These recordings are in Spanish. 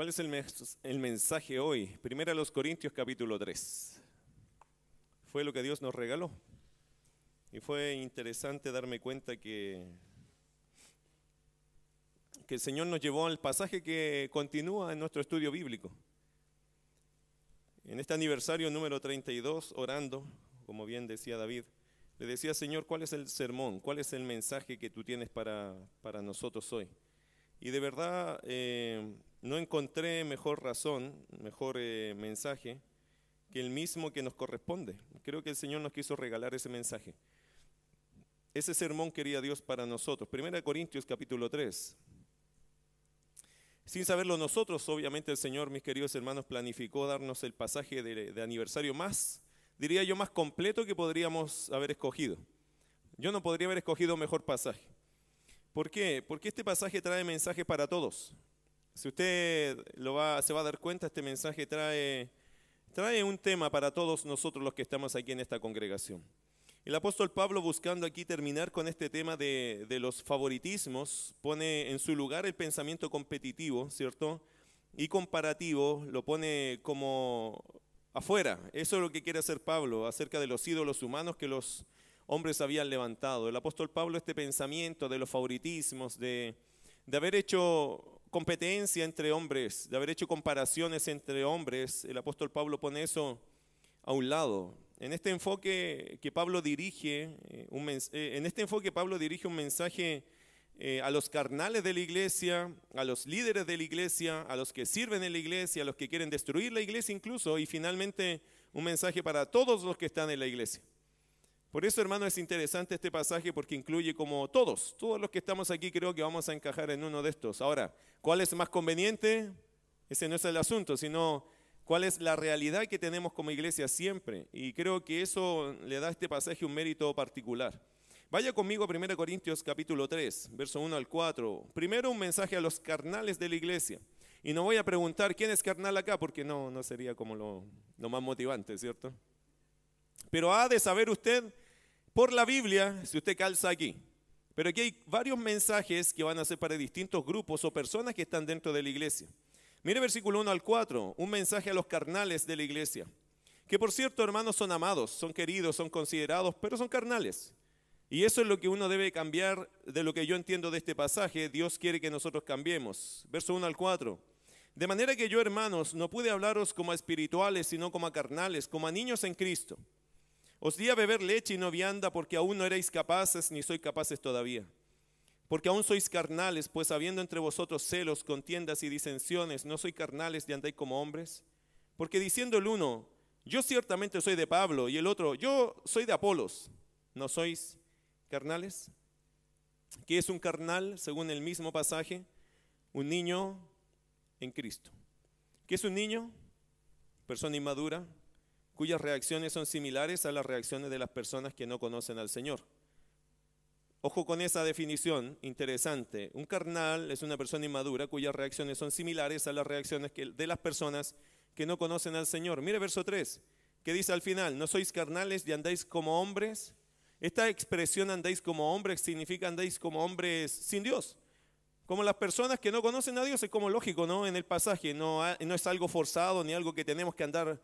¿Cuál es el, el mensaje hoy? Primero a los Corintios capítulo 3. Fue lo que Dios nos regaló. Y fue interesante darme cuenta que, que el Señor nos llevó al pasaje que continúa en nuestro estudio bíblico. En este aniversario número 32, orando, como bien decía David, le decía, Señor, ¿cuál es el sermón? ¿Cuál es el mensaje que tú tienes para, para nosotros hoy? Y de verdad eh, no encontré mejor razón, mejor eh, mensaje que el mismo que nos corresponde. Creo que el Señor nos quiso regalar ese mensaje. Ese sermón quería Dios para nosotros. Primera Corintios capítulo 3. Sin saberlo nosotros, obviamente el Señor, mis queridos hermanos, planificó darnos el pasaje de, aniversario más, diría yo, más completo que podríamos haber escogido. Yo no podría haber escogido mejor pasaje. ¿Por qué? Porque este pasaje trae mensaje para todos. Si usted lo va, se va a dar cuenta, este mensaje trae, trae un tema para todos nosotros los que estamos aquí en esta congregación. El apóstol Pablo, buscando aquí terminar con este tema de, los favoritismos, pone en su lugar el pensamiento competitivo, ¿cierto? Y comparativo, lo pone como afuera. Eso es lo que quiere hacer Pablo acerca de los ídolos humanos que los hombres habían levantado. El apóstol Pablo, este pensamiento de los favoritismos, de, de haber hecho competencia entre hombres, de haber hecho comparaciones entre hombres, el apóstol Pablo pone eso a un lado. En este enfoque que Pablo dirige, eh, un eh, en este enfoque Pablo dirige un mensaje eh, a los carnales de la iglesia, a los líderes de la iglesia, a los que sirven en la iglesia, a los que quieren destruir la iglesia incluso, y finalmente un mensaje para todos los que están en la iglesia. Por eso, hermano, es interesante este pasaje porque incluye como todos, todos los que estamos aquí creo que vamos a encajar en uno de estos. Ahora, ¿cuál es más conveniente? Ese no es el asunto, sino cuál es la realidad que tenemos como iglesia siempre. Y creo que eso le da a este pasaje un mérito particular. Vaya conmigo a 1 Corintios capítulo 3, verso 1 al 4. Primero un mensaje a los carnales de la iglesia. Y no voy a preguntar quién es carnal acá, porque no, no sería como lo, lo más motivante, ¿cierto? Pero ha de saber usted por la Biblia, si usted calza aquí. Pero aquí hay varios mensajes que van a ser para distintos grupos o personas que están dentro de la iglesia. Mire versículo 1 al 4, un mensaje a los carnales de la iglesia. Que por cierto, hermanos, son amados, son queridos, son considerados, pero son carnales. Y eso es lo que uno debe cambiar de lo que yo entiendo de este pasaje. Dios quiere que nosotros cambiemos. Verso 1 al 4. De manera que yo, hermanos, no pude hablaros como a espirituales, sino como a carnales, como a niños en Cristo. Os di a beber leche y no vianda porque aún no erais capaces ni sois capaces todavía. Porque aún sois carnales, pues habiendo entre vosotros celos, contiendas y disensiones, no sois carnales y andáis como hombres. Porque diciendo el uno, yo ciertamente soy de Pablo, y el otro, yo soy de Apolos, ¿no sois carnales? ¿Qué es un carnal según el mismo pasaje? Un niño en Cristo. ¿Qué es un niño? Persona inmadura, cuyas reacciones son similares a las reacciones de las personas que no conocen al Señor. Ojo con esa definición interesante. Un carnal es una persona inmadura cuyas reacciones son similares a las reacciones de las personas que no conocen al Señor. Mire verso 3, que dice al final, no sois carnales y andáis como hombres. Esta expresión andáis como hombres significa andáis como hombres sin Dios. Como las personas que no conocen a Dios, es como lógico, ¿no? En el pasaje, no, no es algo forzado ni algo que tenemos que andar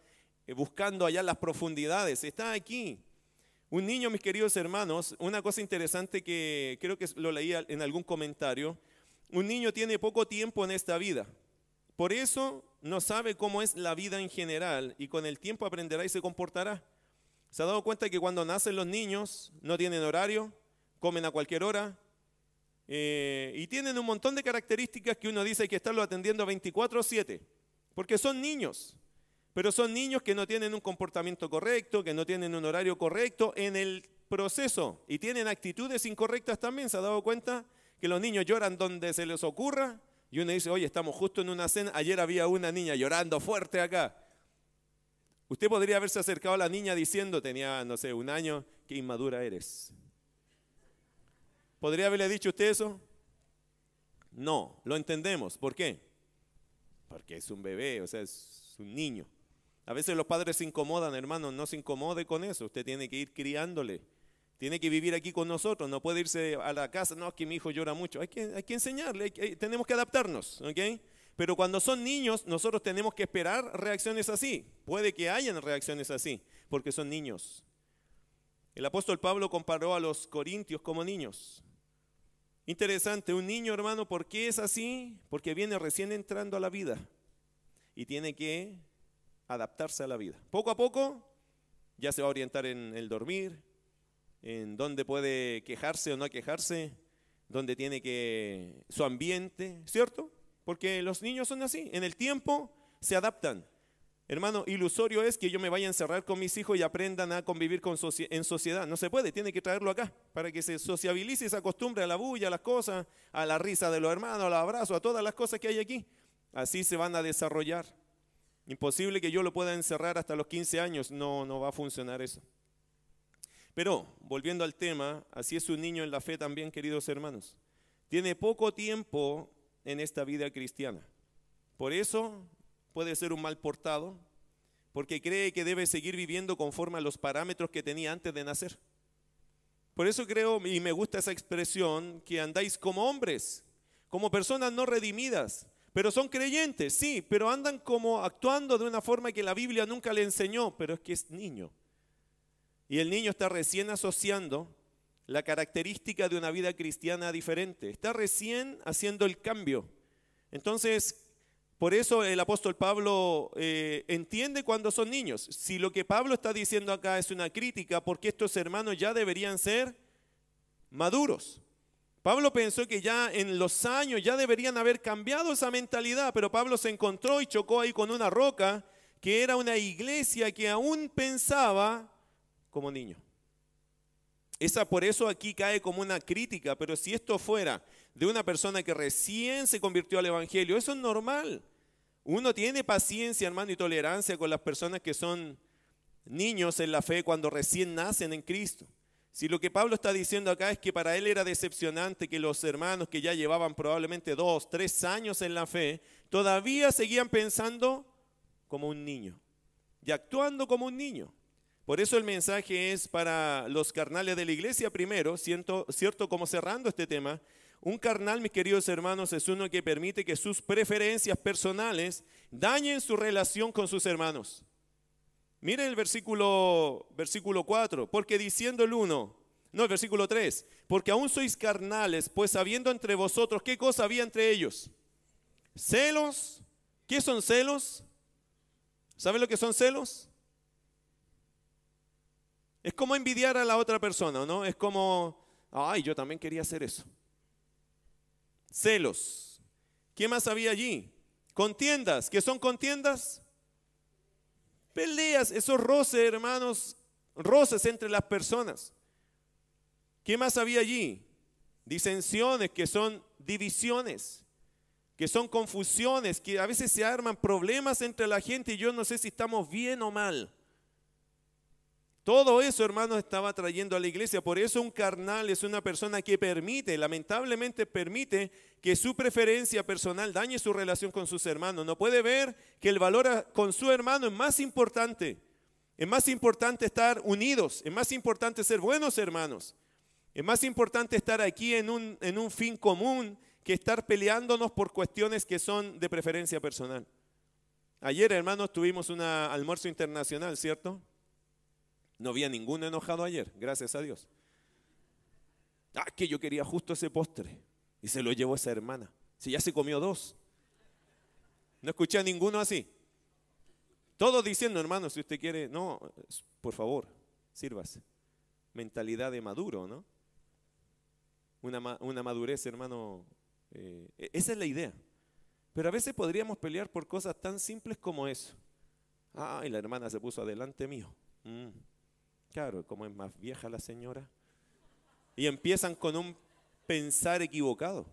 buscando allá las profundidades, está aquí. Un niño, mis queridos hermanos, una cosa interesante que creo que lo leía en algún comentario, un niño tiene poco tiempo en esta vida. Por eso no sabe cómo es la vida en general y con el tiempo aprenderá y se comportará. ¿Se ha dado cuenta que cuando nacen los niños no tienen horario, comen a cualquier hora eh, y tienen un montón de características que uno dice que estarlo atendiendo 24/7? Porque son niños. Pero son niños que no tienen un comportamiento correcto, que no tienen un horario correcto en el proceso y tienen actitudes incorrectas también. ¿Se ha dado cuenta que los niños lloran donde se les ocurra? Y uno dice, oye, estamos justo en una cena, ayer había una niña llorando fuerte acá. Usted podría haberse acercado a la niña diciendo, tenía, no sé, un año, qué inmadura eres. ¿Podría haberle dicho usted eso? No, lo entendemos. ¿Por qué? Porque es un bebé, o sea, es un niño. A veces los padres se incomodan, hermano, no se incomode con eso. Usted tiene que ir criándole. Tiene que vivir aquí con nosotros, no puede irse a la casa, no, es que mi hijo llora mucho. Hay que, hay que enseñarle, tenemos que adaptarnos. Pero cuando son niños, nosotros tenemos que esperar reacciones así. Puede que hayan reacciones así, porque son niños. El apóstol Pablo comparó a los corintios como niños. Interesante, un niño hermano, ¿por qué es así? Porque viene recién entrando a la vida y tiene que adaptarse a la vida. Poco a poco ya se va a orientar en el dormir, en dónde puede quejarse o no quejarse, dónde tiene que su ambiente, ¿cierto? Porque los niños son así, en el tiempo se adaptan. Hermano, ilusorio es que yo me vaya a encerrar con mis hijos y aprendan a convivir con en sociedad. No se puede, tiene que traerlo acá para que se sociabilice y se acostumbre a la bulla, a las cosas, a la risa de los hermanos, al abrazo, a todas las cosas que hay aquí. Así se van a desarrollar. Imposible que yo lo pueda encerrar hasta los 15 años, no, no va a funcionar eso. Pero, volviendo al tema, así es un niño en la fe también, queridos hermanos. Tiene poco tiempo en esta vida cristiana. Por eso puede ser un mal portado, porque cree que debe seguir viviendo conforme a los parámetros que tenía antes de nacer. Por eso creo, y me gusta esa expresión, que andáis como hombres, como personas no redimidas, pero son creyentes, sí, pero andan como actuando de una forma que la Biblia nunca le enseñó, pero es que es niño. Y el niño está recién asociando la característica de una vida cristiana diferente. Está recién haciendo el cambio. Entonces, por eso el apóstol Pablo eh, entiende cuando son niños. Si lo que Pablo está diciendo acá es una crítica, porque estos hermanos ya deberían ser maduros. Pablo pensó que ya en los años ya deberían haber cambiado esa mentalidad, pero Pablo se encontró y chocó ahí con una roca que era una iglesia que aún pensaba como niño. Esa por eso aquí cae como una crítica, pero si esto fuera de una persona que recién se convirtió al Evangelio, eso es normal. Uno tiene paciencia, hermano, y tolerancia con las personas que son niños en la fe cuando recién nacen en Cristo. Si lo que Pablo está diciendo acá es que para él era decepcionante que los hermanos que ya llevaban probablemente dos, tres años en la fe, todavía seguían pensando como un niño y actuando como un niño. Por eso el mensaje es para los carnales de la iglesia primero, ¿cierto? ¿cierto? Como cerrando este tema, un carnal, mis queridos hermanos, es uno que permite que sus preferencias personales dañen su relación con sus hermanos. Miren el versículo, versículo 4, porque diciendo el 1, no, el versículo 3, porque aún sois carnales, pues habiendo entre vosotros, ¿qué cosa había entre ellos? Celos. ¿Qué son celos? ¿Saben lo que son celos? Es como envidiar a la otra persona, ¿no? Es como, ay, yo también quería hacer eso. Celos. ¿Qué más había allí? Contiendas. ¿Qué son contiendas? Peleas, esos roces, hermanos, roces entre las personas. ¿Qué más había allí? Disensiones, que son divisiones, que son confusiones, que a veces se arman problemas entre la gente y yo no sé si estamos bien o mal. Todo eso, hermanos, estaba trayendo a la iglesia. Por eso un carnal es una persona que permite, lamentablemente permite que su preferencia personal dañe su relación con sus hermanos. No puede ver que el valor con su hermano es más importante. Es más importante estar unidos, es más importante ser buenos hermanos. Es más importante estar aquí en un, fin común que estar peleándonos por cuestiones que son de preferencia personal. Ayer, hermanos, tuvimos un almuerzo internacional, ¿cierto? No había ninguno enojado ayer, gracias a Dios. Ah, que yo quería justo ese postre. Y se lo llevó esa hermana. Si ya se comió dos. No escuché a ninguno así. Todos diciendo, hermano, si usted quiere, no, por favor, sírvase. Mentalidad de maduro, ¿no? Una, una madurez, hermano. Eh, esa es la idea. Pero a veces podríamos pelear por cosas tan simples como eso. Ay, la hermana se puso adelante mío. Mm. Claro, como es más vieja la señora. Y empiezan con un pensar equivocado.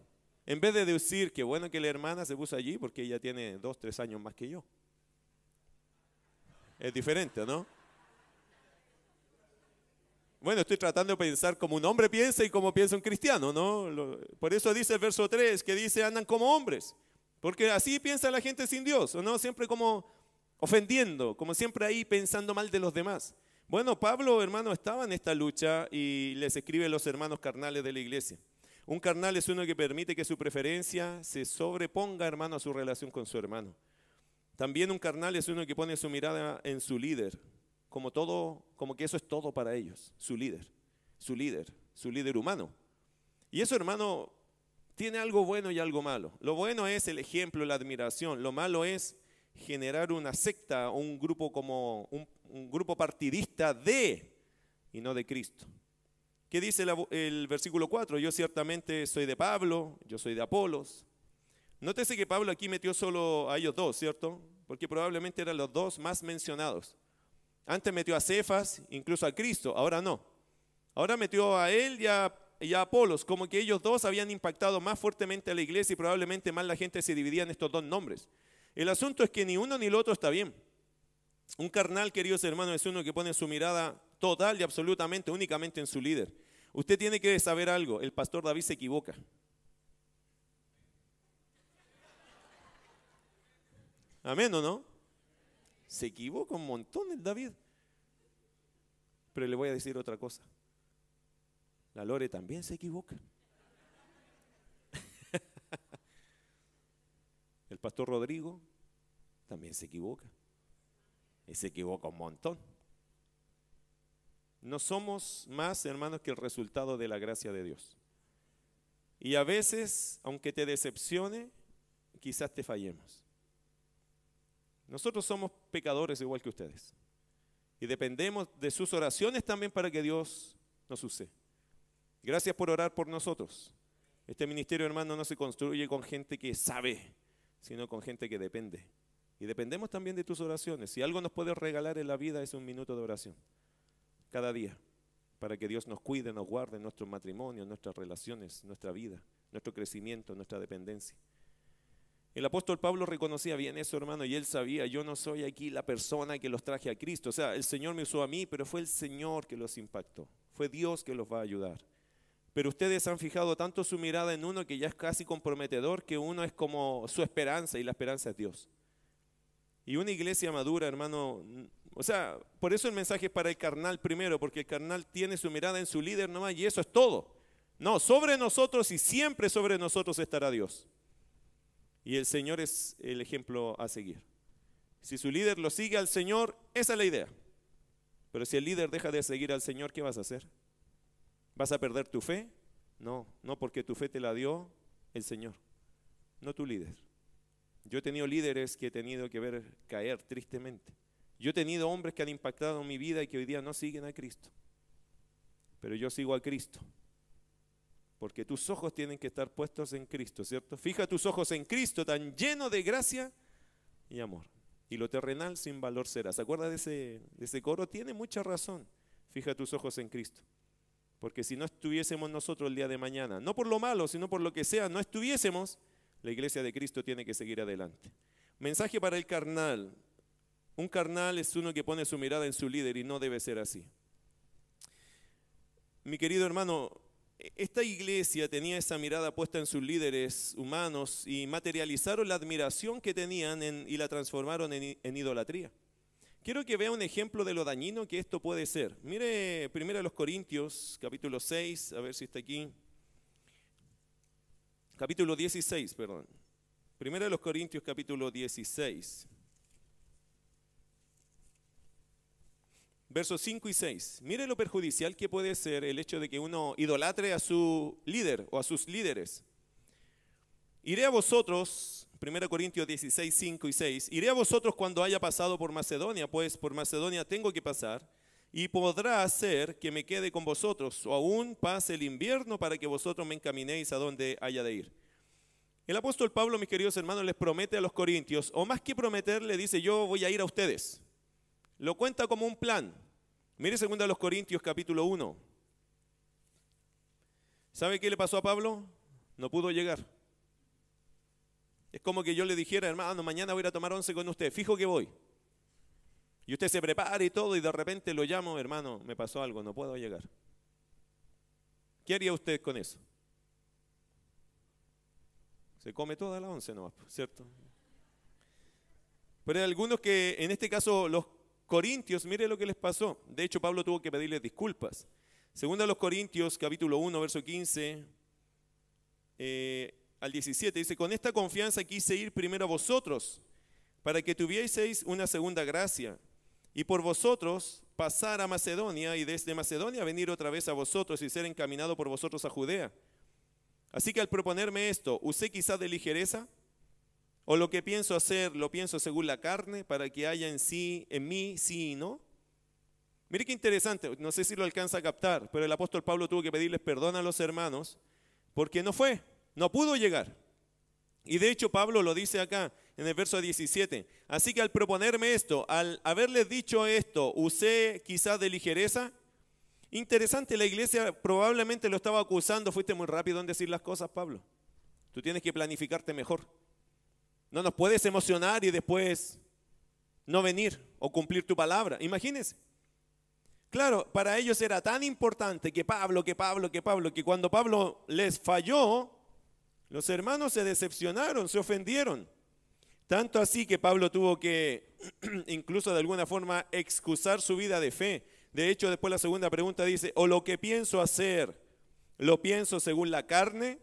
En vez de decir que bueno que la hermana se puso allí porque ella tiene dos, tres años más que yo. Es diferente, ¿no? Bueno, estoy tratando de pensar como un hombre piensa y como piensa un cristiano, ¿no? Por eso dice el verso 3 que dice andan como hombres. Porque así piensa la gente sin Dios, ¿no? Siempre como ofendiendo, como siempre ahí pensando mal de los demás. Bueno, Pablo, hermano, estaba en esta lucha y les escribe a los hermanos carnales de la iglesia. Un carnal es uno que permite que su preferencia se sobreponga, hermano, a su relación con su hermano. También un carnal es uno que pone su mirada en su líder, como todo, como que eso es todo para ellos, su líder, su líder, su líder humano. Y eso, hermano, tiene algo bueno y algo malo. Lo bueno es el ejemplo, la admiración. Lo malo es generar una secta o un grupo como un, un grupo partidista de y no de Cristo. ¿Qué dice el versículo 4? Yo ciertamente soy de Pablo, yo soy de Apolos. Nótese que Pablo aquí metió solo a ellos dos, ¿cierto? Porque probablemente eran los dos más mencionados. Antes metió a Cefas, incluso a Cristo, ahora no. Ahora metió a él y a, y a Apolos, como que ellos dos habían impactado más fuertemente a la iglesia y probablemente más la gente se dividía en estos dos nombres. El asunto es que ni uno ni el otro está bien. Un carnal, queridos hermanos, es uno que pone su mirada total y absolutamente, únicamente en su líder. Usted tiene que saber algo, el pastor David se equivoca. Amén o no? Se equivoca un montón el David. Pero le voy a decir otra cosa. La Lore también se equivoca. el pastor Rodrigo también se equivoca. Se equivoca un montón. No somos más, hermanos, que el resultado de la gracia de Dios. Y a veces, aunque te decepcione, quizás te fallemos. Nosotros somos pecadores igual que ustedes. Y dependemos de sus oraciones también para que Dios nos use. Gracias por orar por nosotros. Este ministerio, hermano, no se construye con gente que sabe, sino con gente que depende. Y dependemos también de tus oraciones. Si algo nos puede regalar en la vida es un minuto de oración. Cada día. Para que Dios nos cuide, nos guarde en nuestros matrimonios, nuestras relaciones, nuestra vida, nuestro crecimiento, nuestra dependencia. El apóstol Pablo reconocía bien eso, hermano, y él sabía, yo no soy aquí la persona que los traje a Cristo. O sea, el Señor me usó a mí, pero fue el Señor que los impactó. Fue Dios que los va a ayudar. Pero ustedes han fijado tanto su mirada en uno que ya es casi comprometedor, que uno es como su esperanza y la esperanza es Dios. Y una iglesia madura, hermano, o sea, por eso el mensaje es para el carnal primero, porque el carnal tiene su mirada en su líder nomás y eso es todo. No, sobre nosotros y siempre sobre nosotros estará Dios. Y el Señor es el ejemplo a seguir. Si su líder lo sigue al Señor, esa es la idea. Pero si el líder deja de seguir al Señor, ¿qué vas a hacer? ¿Vas a perder tu fe? No, no porque tu fe te la dio el Señor, no tu líder. Yo he tenido líderes que he tenido que ver caer tristemente. Yo he tenido hombres que han impactado mi vida y que hoy día no siguen a Cristo. Pero yo sigo a Cristo. Porque tus ojos tienen que estar puestos en Cristo, ¿cierto? Fija tus ojos en Cristo, tan lleno de gracia y amor. Y lo terrenal sin valor será. ¿Se acuerda de ese, de ese coro? Tiene mucha razón. Fija tus ojos en Cristo. Porque si no estuviésemos nosotros el día de mañana, no por lo malo, sino por lo que sea, no estuviésemos, la iglesia de Cristo tiene que seguir adelante. Mensaje para el carnal. Un carnal es uno que pone su mirada en su líder y no debe ser así. Mi querido hermano, esta iglesia tenía esa mirada puesta en sus líderes humanos y materializaron la admiración que tenían y la transformaron en, en, idolatría. Quiero que vea un ejemplo de lo dañino que esto puede ser. Mire primero los Corintios, capítulo 6, a ver si está aquí capítulo 16, perdón. Primera de los Corintios, capítulo 16. Versos 5 y 6. Mire lo perjudicial que puede ser el hecho de que uno idolatre a su líder o a sus líderes. Iré a vosotros, 1 Corintios 16, 5 y 6, iré a vosotros cuando haya pasado por Macedonia, pues por Macedonia tengo que pasar y podrá hacer que me quede con vosotros, o aún pase el invierno para que vosotros me encaminéis a donde haya de ir. El apóstol Pablo, mis queridos hermanos, les promete a los corintios, o más que prometer, le dice, yo voy a ir a ustedes. Lo cuenta como un plan. Mire segunda a los Corintios capítulo 1. ¿Sabe qué le pasó a Pablo? No pudo llegar. Es como que yo le dijera, hermano, mañana voy a tomar once con usted. Fijo que voy. Y usted se prepara y todo y de repente lo llamo, hermano, me pasó algo, no puedo llegar. ¿Qué haría usted con eso? Se come toda la once no, ¿cierto? Pero hay algunos que, en este caso, los corintios, mire lo que les pasó. De hecho, Pablo tuvo que pedirles disculpas. Segunda a los Corintios, capítulo 1, verso 15, eh, al 17, dice, con esta confianza quise ir primero a vosotros, para que tuvieseis una segunda gracia, y por vosotros pasar a Macedonia, y desde Macedonia venir otra vez a vosotros y ser encaminado por vosotros a Judea. Así que al proponerme esto, ¿usé quizás de ligereza? ¿O lo que pienso hacer lo pienso según la carne, para que haya en sí, en mí, sí y no? Mire qué interesante, no sé si lo alcanza a captar, pero el apóstol Pablo tuvo que pedirles perdón a los hermanos porque no fue, no pudo llegar. Y de hecho Pablo lo dice acá en el verso 17. Así que al proponerme esto, al haberles dicho esto, usé quizás de ligereza. Interesante, la iglesia probablemente lo estaba acusando. Fuiste muy rápido en decir las cosas, Pablo. Tú tienes que planificarte mejor. No nos puedes emocionar y después no venir o cumplir tu palabra. Imagínense. Claro, para ellos era tan importante que Pablo, que Pablo, que Pablo, que cuando Pablo les falló, los hermanos se decepcionaron, se ofendieron. Tanto así que Pablo tuvo que incluso de alguna forma excusar su vida de fe. De hecho, después la segunda pregunta dice, o lo que pienso hacer, lo pienso según la carne.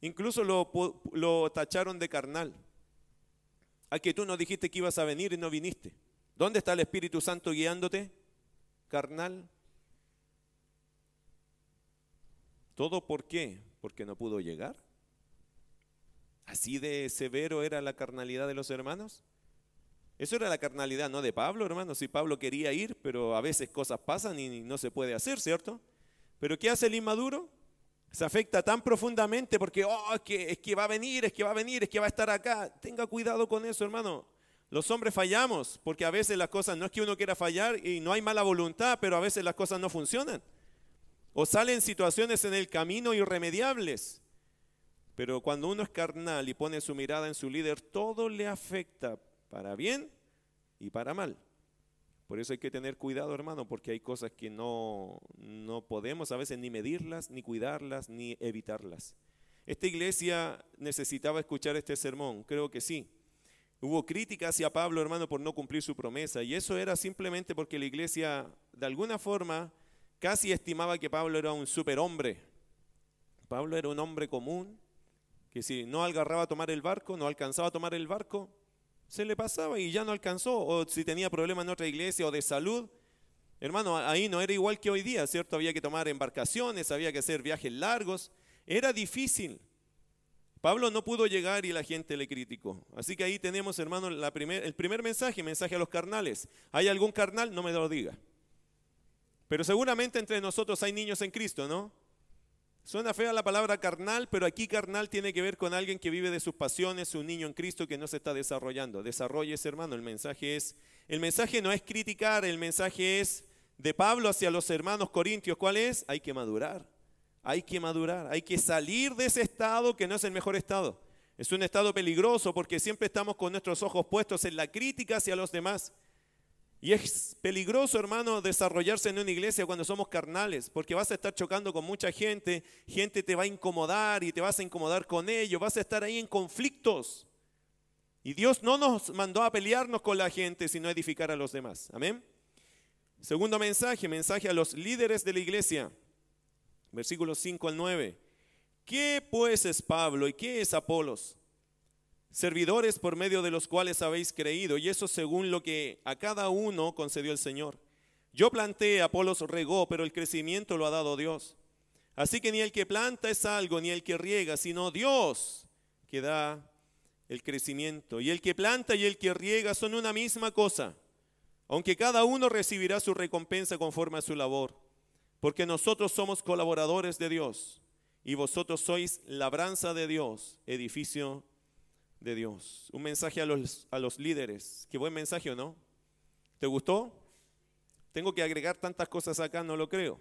Incluso lo, lo tacharon de carnal. A que tú no dijiste que ibas a venir y no viniste. ¿Dónde está el Espíritu Santo guiándote? Carnal. ¿Todo por qué? Porque no pudo llegar. ¿Así de severo era la carnalidad de los hermanos? Eso era la carnalidad, no de Pablo, hermano. Si Pablo quería ir, pero a veces cosas pasan y no se puede hacer, ¿cierto? Pero ¿qué hace el inmaduro? Se afecta tan profundamente porque, oh, es que, es que va a venir, es que va a venir, es que va a estar acá. Tenga cuidado con eso, hermano. Los hombres fallamos porque a veces las cosas, no es que uno quiera fallar y no hay mala voluntad, pero a veces las cosas no funcionan. O salen situaciones en el camino irremediables. Pero cuando uno es carnal y pone su mirada en su líder, todo le afecta para bien y para mal. Por eso hay que tener cuidado, hermano, porque hay cosas que no, no podemos a veces ni medirlas, ni cuidarlas, ni evitarlas. Esta iglesia necesitaba escuchar este sermón, creo que sí. Hubo crítica hacia Pablo, hermano, por no cumplir su promesa, y eso era simplemente porque la iglesia, de alguna forma, casi estimaba que Pablo era un superhombre. Pablo era un hombre común, que si no agarraba a tomar el barco, no alcanzaba a tomar el barco, se le pasaba y ya no alcanzó, o si tenía problemas en otra iglesia o de salud. Hermano, ahí no era igual que hoy día, ¿cierto? Había que tomar embarcaciones, había que hacer viajes largos, era difícil. Pablo no pudo llegar y la gente le criticó. Así que ahí tenemos, hermano, el primer mensaje, mensaje a los carnales. ¿Hay algún carnal? No me lo diga. Pero seguramente entre nosotros hay niños en Cristo, ¿no? Suena fea la palabra carnal, pero aquí carnal tiene que ver con alguien que vive de sus pasiones, un niño en Cristo que no se está desarrollando. ese hermano. El mensaje es, el mensaje no es criticar, el mensaje es de Pablo hacia los hermanos corintios. ¿Cuál es? Hay que madurar. Hay que madurar, hay que salir de ese estado que no es el mejor estado. Es un estado peligroso porque siempre estamos con nuestros ojos puestos en la crítica hacia los demás. Y es peligroso, hermano, desarrollarse en una iglesia cuando somos carnales, porque vas a estar chocando con mucha gente, gente te va a incomodar y te vas a incomodar con ellos, vas a estar ahí en conflictos. Y Dios no nos mandó a pelearnos con la gente, sino a edificar a los demás. Amén. Segundo mensaje, mensaje a los líderes de la iglesia. Versículos 5 al 9. ¿Qué pues es Pablo y qué es Apolos? Servidores por medio de los cuales habéis creído, y eso según lo que a cada uno concedió el Señor. Yo planté, Apolos regó, pero el crecimiento lo ha dado Dios. Así que ni el que planta es algo, ni el que riega, sino Dios que da el crecimiento. Y el que planta y el que riega son una misma cosa, aunque cada uno recibirá su recompensa conforme a su labor, porque nosotros somos colaboradores de Dios y vosotros sois labranza de Dios, edificio de Dios. Un mensaje a los, a los líderes. Qué buen mensaje, ¿o no? ¿Te gustó? Tengo que agregar tantas cosas acá, no lo creo.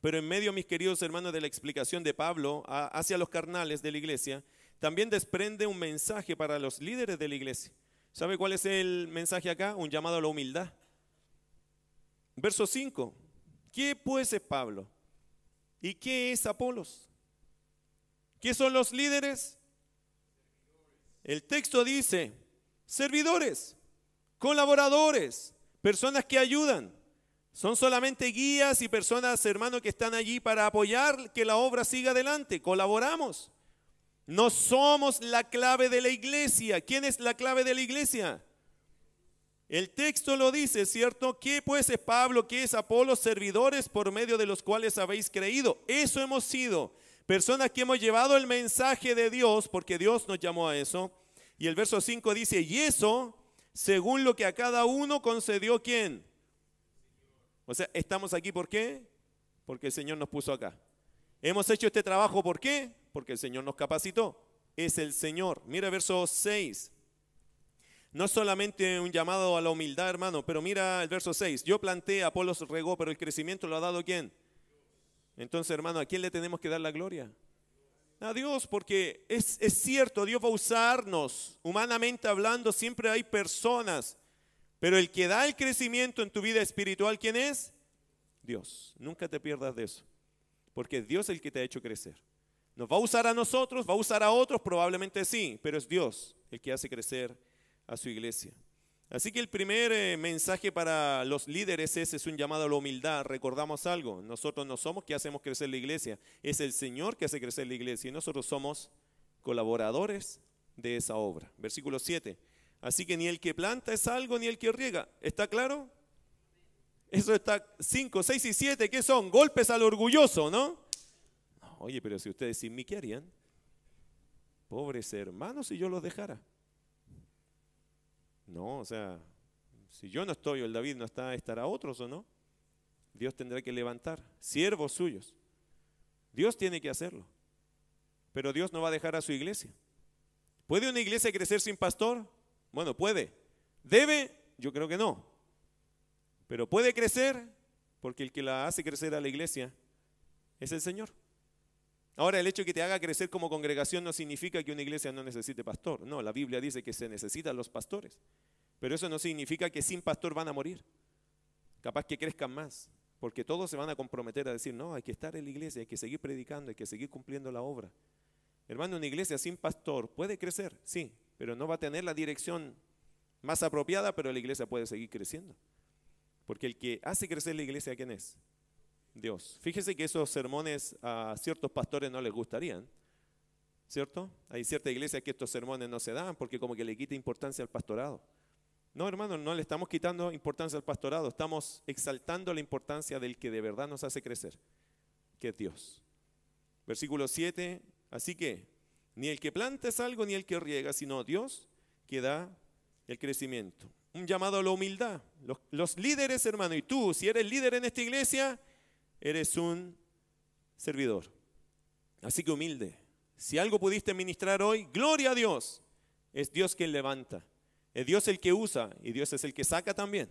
Pero en medio, mis queridos hermanos, de la explicación de Pablo hacia los carnales de la iglesia, también desprende un mensaje para los líderes de la iglesia. ¿Sabe cuál es el mensaje acá? Un llamado a la humildad. Verso 5. ¿Qué pues es Pablo? ¿Y qué es Apolos? ¿Qué son los líderes? El texto dice, servidores, colaboradores, personas que ayudan. Son solamente guías y personas, hermanos, que están allí para apoyar que la obra siga adelante. Colaboramos. No somos la clave de la iglesia. ¿Quién es la clave de la iglesia? El texto lo dice, ¿cierto? ¿Qué pues es Pablo? ¿Qué es Apolo? Servidores por medio de los cuales habéis creído. Eso hemos sido. Personas que hemos llevado el mensaje de Dios, porque Dios nos llamó a eso. Y el verso 5 dice, y eso según lo que a cada uno concedió quién. O sea, estamos aquí ¿por qué? Porque el Señor nos puso acá. Hemos hecho este trabajo ¿por qué? Porque el Señor nos capacitó. Es el Señor. Mira verso 6. No solamente un llamado a la humildad, hermano, pero mira el verso 6. Yo planté, Apolos regó, pero el crecimiento lo ha dado quién? Entonces, hermano, ¿a quién le tenemos que dar la gloria? A Dios, porque es, es cierto, Dios va a usarnos. Humanamente hablando, siempre hay personas. Pero el que da el crecimiento en tu vida espiritual, ¿quién es? Dios. Nunca te pierdas de eso. Porque es Dios el que te ha hecho crecer. ¿Nos va a usar a nosotros? ¿Va a usar a otros? Probablemente sí, pero es Dios el que hace crecer a su iglesia. Así que el primer eh, mensaje para los líderes es, es un llamado a la humildad. Recordamos algo, nosotros no somos que hacemos crecer la iglesia, es el Señor que hace crecer la iglesia y nosotros somos colaboradores de esa obra. Versículo 7. Así que ni el que planta es algo, ni el que riega. ¿Está claro? Eso está 5, 6 y 7. ¿Qué son? Golpes al orgulloso, ¿no? Oye, pero si ustedes sin mí, ¿qué harían? Pobres hermanos, si yo los dejara. No, o sea, si yo no estoy o el David no está, ¿estará otros o no? Dios tendrá que levantar siervos suyos. Dios tiene que hacerlo. Pero Dios no va a dejar a su iglesia. ¿Puede una iglesia crecer sin pastor? Bueno, puede. ¿Debe? Yo creo que no. Pero puede crecer porque el que la hace crecer a la iglesia es el Señor. Ahora, el hecho de que te haga crecer como congregación no significa que una iglesia no necesite pastor. No, la Biblia dice que se necesitan los pastores. Pero eso no significa que sin pastor van a morir. Capaz que crezcan más. Porque todos se van a comprometer a decir, no, hay que estar en la iglesia, hay que seguir predicando, hay que seguir cumpliendo la obra. Hermano, una iglesia sin pastor puede crecer, sí, pero no va a tener la dirección más apropiada, pero la iglesia puede seguir creciendo. Porque el que hace crecer la iglesia, ¿quién es? Dios. Fíjese que esos sermones a ciertos pastores no les gustarían, ¿cierto? Hay cierta iglesia que estos sermones no se dan porque como que le quita importancia al pastorado. No, hermano, no le estamos quitando importancia al pastorado, estamos exaltando la importancia del que de verdad nos hace crecer, que es Dios. Versículo 7, así que ni el que planta es algo ni el que riega, sino Dios que da el crecimiento. Un llamado a la humildad. Los, los líderes, hermano, y tú, si eres líder en esta iglesia, eres un servidor. Así que humilde. Si algo pudiste ministrar hoy, gloria a Dios. Es Dios quien levanta. Es Dios el que usa y Dios es el que saca también.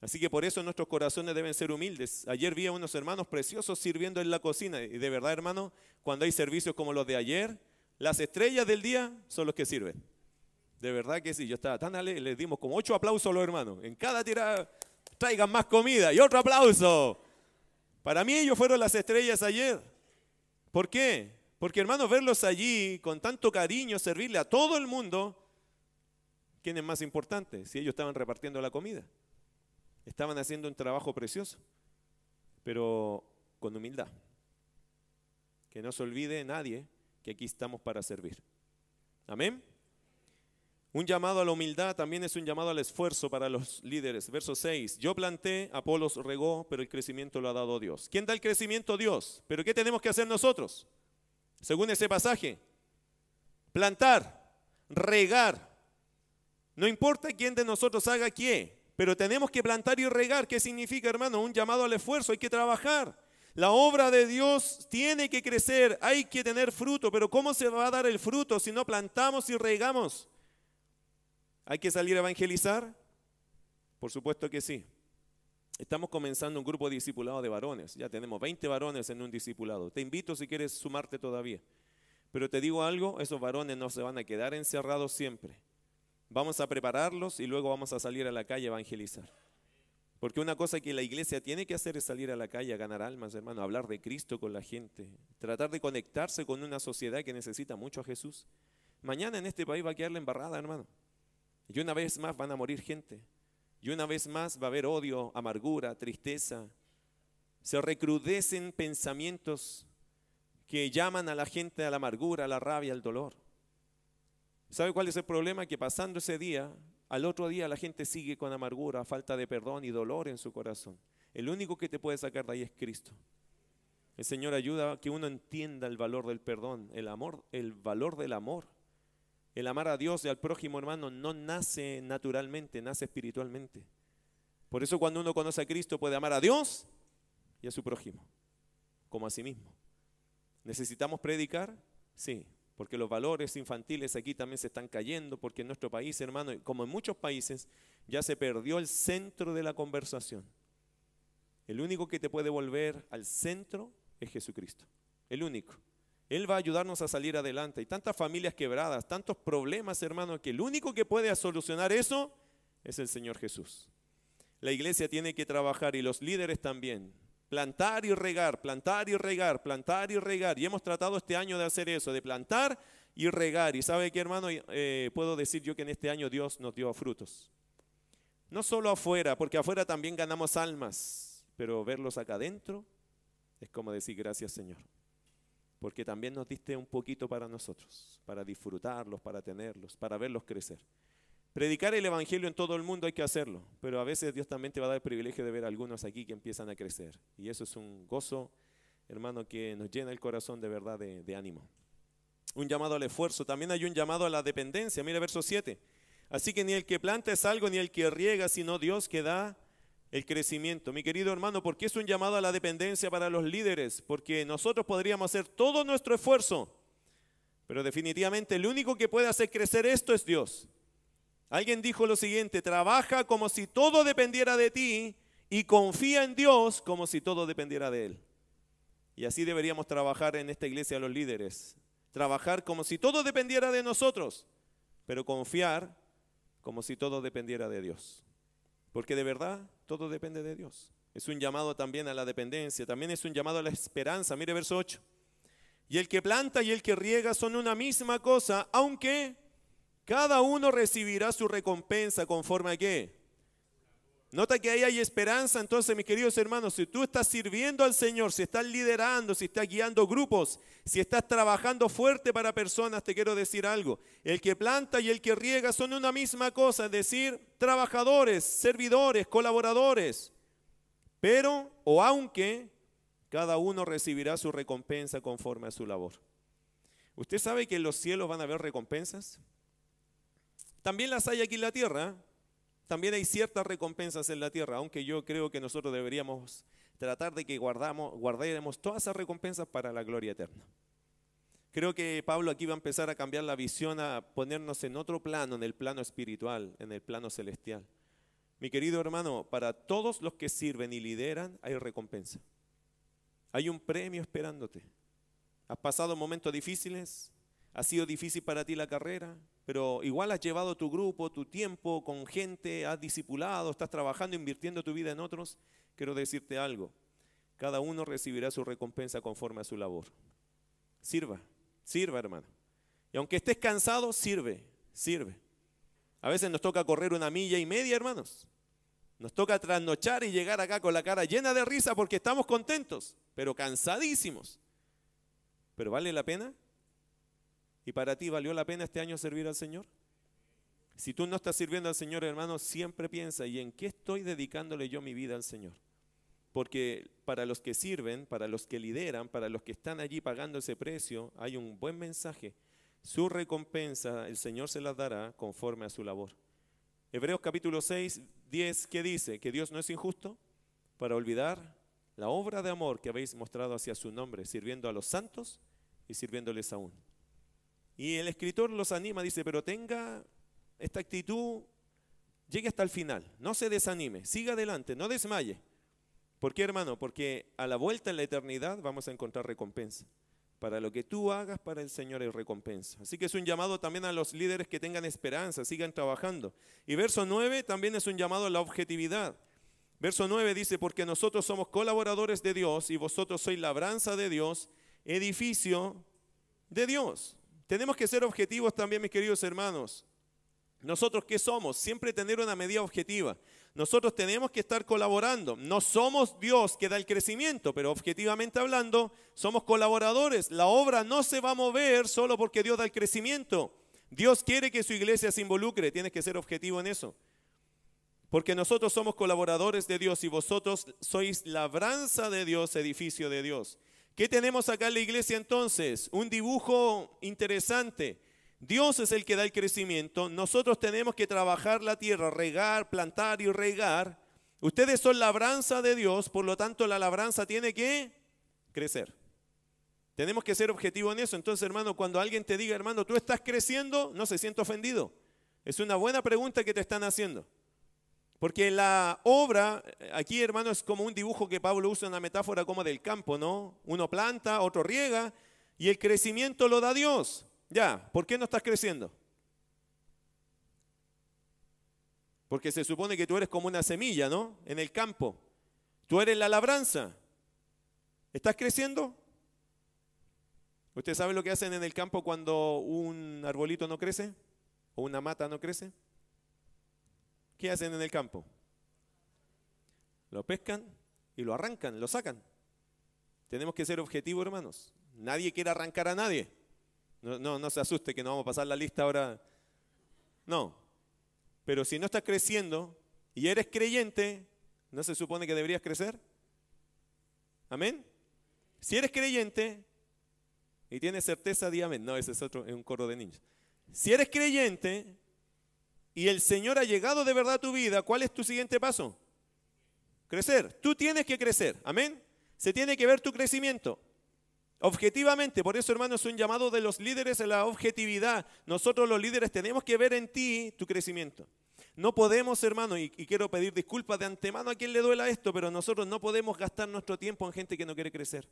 Así que por eso nuestros corazones deben ser humildes. Ayer vi a unos hermanos preciosos sirviendo en la cocina. Y de verdad, hermano, cuando hay servicios como los de ayer, las estrellas del día son los que sirven. De verdad que sí, yo estaba tan alegre, les dimos como ocho aplausos a los hermanos. En cada tirada, traigan más comida y otro aplauso. Para mí ellos fueron las estrellas ayer. ¿Por qué? Porque hermanos, verlos allí con tanto cariño, servirle a todo el mundo, ¿quién es más importante? Si ellos estaban repartiendo la comida. Estaban haciendo un trabajo precioso, pero con humildad. Que no se olvide nadie que aquí estamos para servir. Amén. Un llamado a la humildad también es un llamado al esfuerzo para los líderes. Verso 6. Yo planté, Apolos regó, pero el crecimiento lo ha dado Dios. ¿Quién da el crecimiento? Dios. Pero ¿qué tenemos que hacer nosotros? Según ese pasaje. Plantar, regar. No importa quién de nosotros haga qué, pero tenemos que plantar y regar. ¿Qué significa, hermano? Un llamado al esfuerzo. Hay que trabajar. La obra de Dios tiene que crecer, hay que tener fruto, pero ¿cómo se va a dar el fruto si no plantamos y regamos? ¿Hay que salir a evangelizar? Por supuesto que sí. Estamos comenzando un grupo de discipulado de varones. Ya tenemos 20 varones en un discipulado. Te invito si quieres sumarte todavía. Pero te digo algo, esos varones no se van a quedar encerrados siempre. Vamos a prepararlos y luego vamos a salir a la calle a evangelizar. Porque una cosa que la iglesia tiene que hacer es salir a la calle a ganar almas, hermano, hablar de Cristo con la gente, tratar de conectarse con una sociedad que necesita mucho a Jesús. Mañana en este país va a quedar la embarrada, hermano. Y una vez más van a morir gente. Y una vez más va a haber odio, amargura, tristeza. Se recrudecen pensamientos que llaman a la gente a la amargura, a la rabia, al dolor. ¿Sabe cuál es el problema? Que pasando ese día, al otro día la gente sigue con amargura, falta de perdón y dolor en su corazón. El único que te puede sacar de ahí es Cristo. El Señor ayuda a que uno entienda el valor del perdón, el amor, el valor del amor. El amar a Dios y al prójimo hermano no nace naturalmente, nace espiritualmente. Por eso cuando uno conoce a Cristo puede amar a Dios y a su prójimo, como a sí mismo. ¿Necesitamos predicar? Sí, porque los valores infantiles aquí también se están cayendo, porque en nuestro país, hermano, como en muchos países, ya se perdió el centro de la conversación. El único que te puede volver al centro es Jesucristo. El único. Él va a ayudarnos a salir adelante. Hay tantas familias quebradas, tantos problemas, hermano, que el único que puede solucionar eso es el Señor Jesús. La iglesia tiene que trabajar y los líderes también. Plantar y regar, plantar y regar, plantar y regar. Y hemos tratado este año de hacer eso, de plantar y regar. Y sabe que, hermano, eh, puedo decir yo que en este año Dios nos dio frutos. No solo afuera, porque afuera también ganamos almas, pero verlos acá adentro es como decir gracias Señor porque también nos diste un poquito para nosotros, para disfrutarlos, para tenerlos, para verlos crecer. Predicar el Evangelio en todo el mundo hay que hacerlo, pero a veces Dios también te va a dar el privilegio de ver a algunos aquí que empiezan a crecer. Y eso es un gozo, hermano, que nos llena el corazón de verdad de, de ánimo. Un llamado al esfuerzo, también hay un llamado a la dependencia. Mira verso 7. Así que ni el que planta es algo, ni el que riega, sino Dios que da el crecimiento. Mi querido hermano, ¿por qué es un llamado a la dependencia para los líderes? Porque nosotros podríamos hacer todo nuestro esfuerzo, pero definitivamente el único que puede hacer crecer esto es Dios. Alguien dijo lo siguiente, trabaja como si todo dependiera de ti y confía en Dios como si todo dependiera de Él. Y así deberíamos trabajar en esta iglesia los líderes. Trabajar como si todo dependiera de nosotros, pero confiar como si todo dependiera de Dios. Porque de verdad todo depende de Dios. Es un llamado también a la dependencia, también es un llamado a la esperanza. Mire verso 8. Y el que planta y el que riega son una misma cosa, aunque cada uno recibirá su recompensa conforme a qué? Nota que ahí hay esperanza, entonces mis queridos hermanos, si tú estás sirviendo al Señor, si estás liderando, si estás guiando grupos, si estás trabajando fuerte para personas, te quiero decir algo. El que planta y el que riega son una misma cosa, es decir, trabajadores, servidores, colaboradores. Pero, o aunque, cada uno recibirá su recompensa conforme a su labor. ¿Usted sabe que en los cielos van a haber recompensas? También las hay aquí en la tierra. También hay ciertas recompensas en la tierra, aunque yo creo que nosotros deberíamos tratar de que guardamos, guardemos todas esas recompensas para la gloria eterna. Creo que Pablo aquí va a empezar a cambiar la visión, a ponernos en otro plano, en el plano espiritual, en el plano celestial. Mi querido hermano, para todos los que sirven y lideran hay recompensa. Hay un premio esperándote. ¿Has pasado momentos difíciles? ¿Ha sido difícil para ti la carrera? pero igual has llevado tu grupo, tu tiempo con gente, has discipulado, estás trabajando, invirtiendo tu vida en otros, quiero decirte algo. Cada uno recibirá su recompensa conforme a su labor. Sirva, sirva hermano. Y aunque estés cansado, sirve, sirve. A veces nos toca correr una milla y media, hermanos. Nos toca trasnochar y llegar acá con la cara llena de risa porque estamos contentos, pero cansadísimos. ¿Pero vale la pena? ¿Y para ti valió la pena este año servir al Señor? Si tú no estás sirviendo al Señor, hermano, siempre piensa, ¿y en qué estoy dedicándole yo mi vida al Señor? Porque para los que sirven, para los que lideran, para los que están allí pagando ese precio, hay un buen mensaje. Su recompensa el Señor se las dará conforme a su labor. Hebreos capítulo 6, 10, ¿qué dice? Que Dios no es injusto para olvidar la obra de amor que habéis mostrado hacia su nombre, sirviendo a los santos y sirviéndoles aún. Y el escritor los anima, dice, pero tenga esta actitud, llegue hasta el final, no se desanime, siga adelante, no desmaye. ¿Por qué, hermano? Porque a la vuelta en la eternidad vamos a encontrar recompensa. Para lo que tú hagas para el Señor hay recompensa. Así que es un llamado también a los líderes que tengan esperanza, sigan trabajando. Y verso 9 también es un llamado a la objetividad. Verso 9 dice, porque nosotros somos colaboradores de Dios y vosotros sois labranza de Dios, edificio de Dios. Tenemos que ser objetivos también, mis queridos hermanos. Nosotros, ¿qué somos? Siempre tener una medida objetiva. nosotros tenemos que estar colaborando. No somos Dios que da el crecimiento, pero objetivamente hablando, somos colaboradores. La obra no se va a mover solo porque Dios da el crecimiento. Dios quiere que su iglesia se involucre, tienes que ser objetivo en eso. Porque nosotros somos colaboradores de Dios y vosotros sois labranza de Dios, edificio de Dios. ¿Qué tenemos acá en la iglesia entonces? Un dibujo interesante. Dios es el que da el crecimiento. Nosotros tenemos que trabajar la tierra, regar, plantar y regar. Ustedes son labranza de Dios, por lo tanto la labranza tiene que crecer. Tenemos que ser objetivos en eso. Entonces, hermano, cuando alguien te diga, hermano, tú estás creciendo, no se siente ofendido. Es una buena pregunta que te están haciendo. Porque la obra, aquí hermano, es como un dibujo que Pablo usa una metáfora como del campo, ¿no? Uno planta, otro riega, y el crecimiento lo da Dios. Ya, ¿por qué no estás creciendo? Porque se supone que tú eres como una semilla, ¿no? En el campo. Tú eres la labranza. ¿Estás creciendo? ¿Usted sabe lo que hacen en el campo cuando un arbolito no crece? ¿O una mata no crece? ¿Qué hacen en el campo? Lo pescan y lo arrancan, lo sacan. Tenemos que ser objetivos, hermanos. Nadie quiere arrancar a nadie. No, no, se asuste que no vamos a pasar la lista ahora. No. Pero si no estás creciendo y eres creyente, ¿no se supone que deberías crecer? Amén. Si eres creyente, y tienes certeza, di No, ese es otro, es un coro de niños. Si eres creyente y el Señor ha llegado de verdad a tu vida, ¿cuál es tu siguiente paso? Crecer. Tú tienes que crecer. Amén. Se tiene que ver tu crecimiento. Objetivamente, por eso hermano es un llamado de los líderes a la objetividad. Nosotros los líderes tenemos que ver en ti tu crecimiento. No podemos, hermano, y, y, quiero pedir disculpas de antemano a quien le duela esto, pero nosotros no podemos gastar nuestro tiempo en gente que no quiere crecer.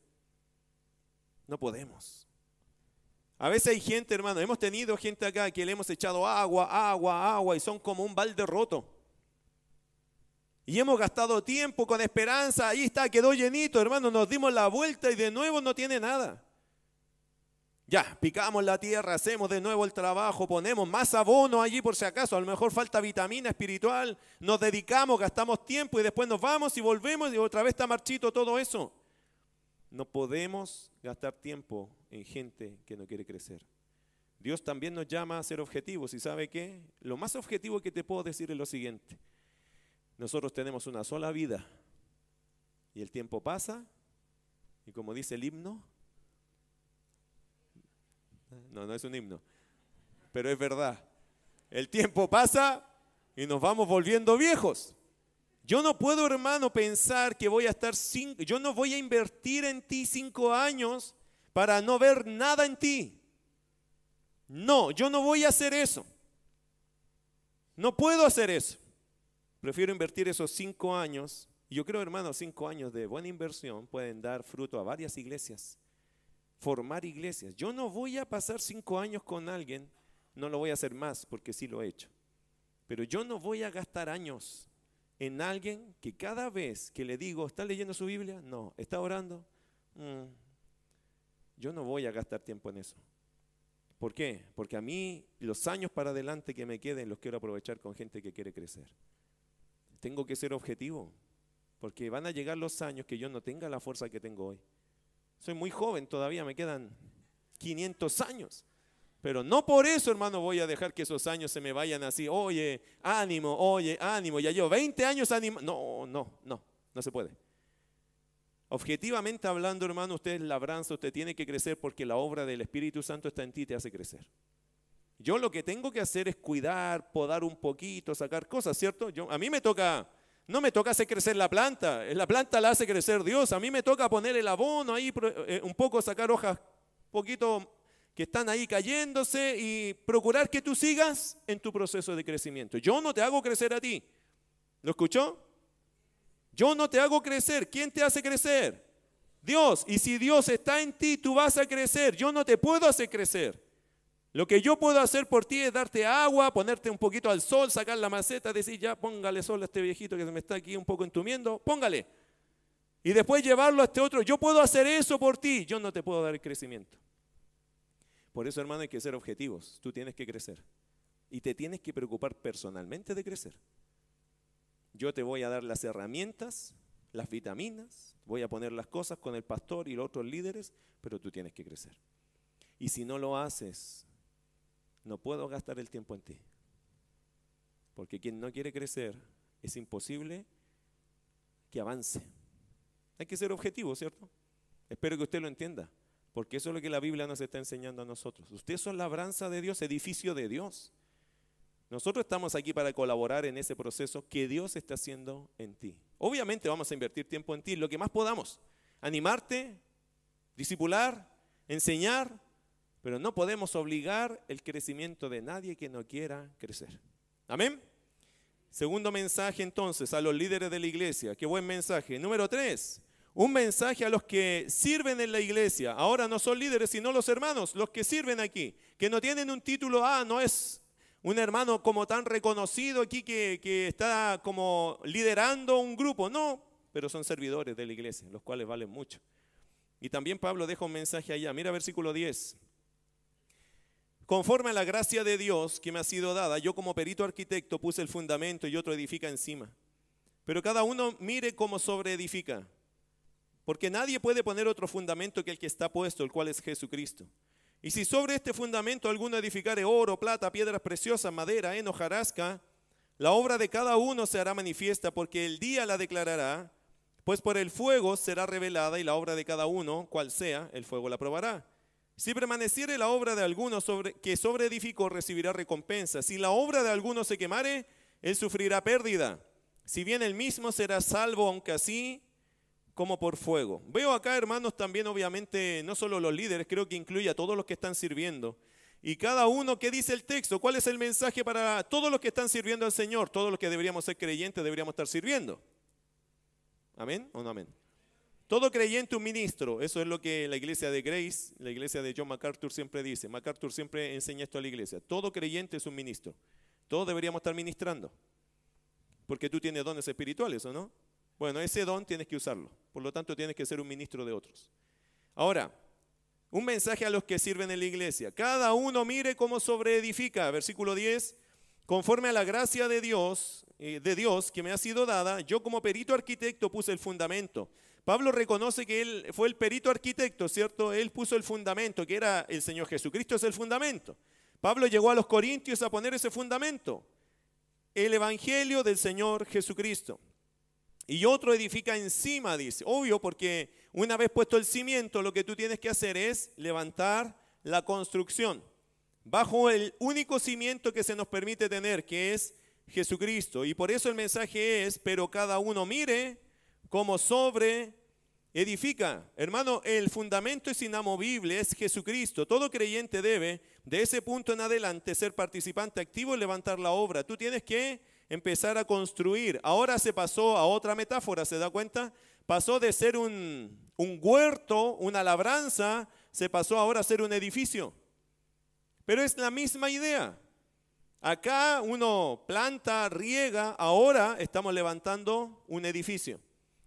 No podemos. A veces hay gente, hermano, hemos tenido gente acá que le hemos echado agua, agua, agua y son como un balde roto. Y hemos gastado tiempo con esperanza, ahí está, quedó llenito, hermano, nos dimos la vuelta y de nuevo no tiene nada. Ya, picamos la tierra, hacemos de nuevo el trabajo, ponemos más abono allí por si acaso, a lo mejor falta vitamina espiritual, nos dedicamos, gastamos tiempo y después nos vamos y volvemos y otra vez está marchito todo eso. No podemos gastar tiempo en gente que no quiere crecer. Dios también nos llama a ser objetivos y sabe qué? Lo más objetivo que te puedo decir es lo siguiente. Nosotros tenemos una sola vida y el tiempo pasa y como dice el himno, no, no es un himno, pero es verdad. El tiempo pasa y nos vamos volviendo viejos. Yo no puedo, hermano, pensar que voy a estar cinco, yo no voy a invertir en ti cinco años para no ver nada en ti. No, yo no voy a hacer eso. No puedo hacer eso. Prefiero invertir esos cinco años. Yo creo, hermano, cinco años de buena inversión pueden dar fruto a varias iglesias. Formar iglesias. Yo no voy a pasar cinco años con alguien, no lo voy a hacer más porque sí lo he hecho. Pero yo no voy a gastar años en alguien que cada vez que le digo, ¿está leyendo su Biblia? No. ¿Está orando? Mm. Yo no voy a gastar tiempo en eso. ¿Por qué? Porque a mí los años para adelante que me queden los quiero aprovechar con gente que quiere crecer. Tengo que ser objetivo, porque van a llegar los años que yo no tenga la fuerza que tengo hoy. Soy muy joven todavía, me quedan 500 años. Pero no por eso, hermano, voy a dejar que esos años se me vayan así. Oye, ánimo, oye, ánimo. Ya yo 20 años ánimo. No, no, no, no se puede. Objetivamente hablando, hermano, usted es labranza, usted tiene que crecer porque la obra del Espíritu Santo está en ti y te hace crecer. Yo lo que tengo que hacer es cuidar, podar un poquito, sacar cosas, ¿cierto? Yo, a mí me toca, no me toca hacer crecer la planta, la planta la hace crecer Dios, a mí me toca poner el abono ahí, eh, un poco sacar hojas, poquito que están ahí cayéndose y procurar que tú sigas en tu proceso de crecimiento. Yo no te hago crecer a ti. ¿Lo escuchó? Yo no te hago crecer. ¿Quién te hace crecer? Dios. Y si Dios está en ti, tú vas a crecer. Yo no te puedo hacer crecer. Lo que yo puedo hacer por ti es darte agua, ponerte un poquito al sol, sacar la maceta, decir, ya póngale sol a este viejito que se me está aquí un poco entumiendo, póngale. Y después llevarlo a este otro. Yo puedo hacer eso por ti. Yo no te puedo dar el crecimiento. Por eso, hermano, hay que ser objetivos. Tú tienes que crecer. Y te tienes que preocupar personalmente de crecer. Yo te voy a dar las herramientas, las vitaminas, voy a poner las cosas con el pastor y los otros líderes, pero tú tienes que crecer. Y si no lo haces, no puedo gastar el tiempo en ti. Porque quien no quiere crecer, es imposible que avance. Hay que ser objetivo, ¿cierto? Espero que usted lo entienda, porque eso es lo que la Biblia nos está enseñando a nosotros. Usted son labranza de Dios, edificio de Dios. Nosotros estamos aquí para colaborar en ese proceso que Dios está haciendo en ti. Obviamente vamos a invertir tiempo en ti, lo que más podamos. Animarte, disipular, enseñar, pero no podemos obligar el crecimiento de nadie que no quiera crecer. Amén. Segundo mensaje entonces a los líderes de la iglesia. Qué buen mensaje. Número tres, un mensaje a los que sirven en la iglesia. Ahora no son líderes, sino los hermanos, los que sirven aquí, que no tienen un título A, no es un hermano como tan reconocido aquí que, está como liderando un grupo. No, pero son servidores de la iglesia, los cuales valen mucho. Y también Pablo deja un mensaje allá. Mira versículo 10. Conforme a la gracia de Dios que me ha sido dada, yo como perito arquitecto puse el fundamento y otro edifica encima. Pero cada uno mire cómo sobreedifica. Porque nadie puede poner otro fundamento que el que está puesto, el cual es Jesucristo. Y si sobre este fundamento alguno edificare oro, plata, piedras preciosas, madera, heno, jarasca, la obra de cada uno se hará manifiesta porque el día la declarará, pues por el fuego será revelada y la obra de cada uno, cual sea, el fuego la probará. Si permaneciere la obra de alguno sobre, que sobre edificó, recibirá recompensa. Si la obra de alguno se quemare, él sufrirá pérdida. Si bien él mismo será salvo, aunque así como por fuego. Veo acá, hermanos, también obviamente, no solo los líderes, creo que incluye a todos los que están sirviendo. Y cada uno, ¿qué dice el texto? ¿Cuál es el mensaje para todos los que están sirviendo al Señor? Todos los que deberíamos ser creyentes deberíamos estar sirviendo. ¿Amén o no amén? Todo creyente un ministro, eso es lo que la iglesia de Grace, la iglesia de John MacArthur siempre dice. MacArthur siempre enseña esto a la iglesia. Todo creyente es un ministro. Todos deberíamos estar ministrando. Porque tú tienes dones espirituales, ¿o no? Bueno, ese don tienes que usarlo. Por lo tanto, tienes que ser un ministro de otros. Ahora, un mensaje a los que sirven en la iglesia. Cada uno mire cómo sobreedifica. Versículo 10. Conforme a la gracia de Dios, eh, de Dios que me ha sido dada, yo como perito arquitecto puse el fundamento Pablo reconoce que él fue el perito arquitecto, ¿cierto? Él puso el fundamento, que era el Señor Jesucristo es el fundamento. Pablo llegó a los Corintios a poner ese fundamento, el Evangelio del Señor Jesucristo. Y otro edifica encima, dice. Obvio, porque una vez puesto el cimiento, lo que tú tienes que hacer es levantar la construcción bajo el único cimiento que se nos permite tener, que es Jesucristo. Y por eso el mensaje es, pero cada uno mire como sobre edifica. Hermano, el fundamento es inamovible, es Jesucristo. Todo creyente debe, de ese punto en adelante, ser participante activo y levantar la obra. Tú tienes que empezar a construir. Ahora se pasó a otra metáfora, ¿se da cuenta? Pasó de ser un, un huerto, una labranza, se pasó ahora a ser un edificio. Pero es la misma idea. Acá uno planta, riega, ahora estamos levantando un edificio.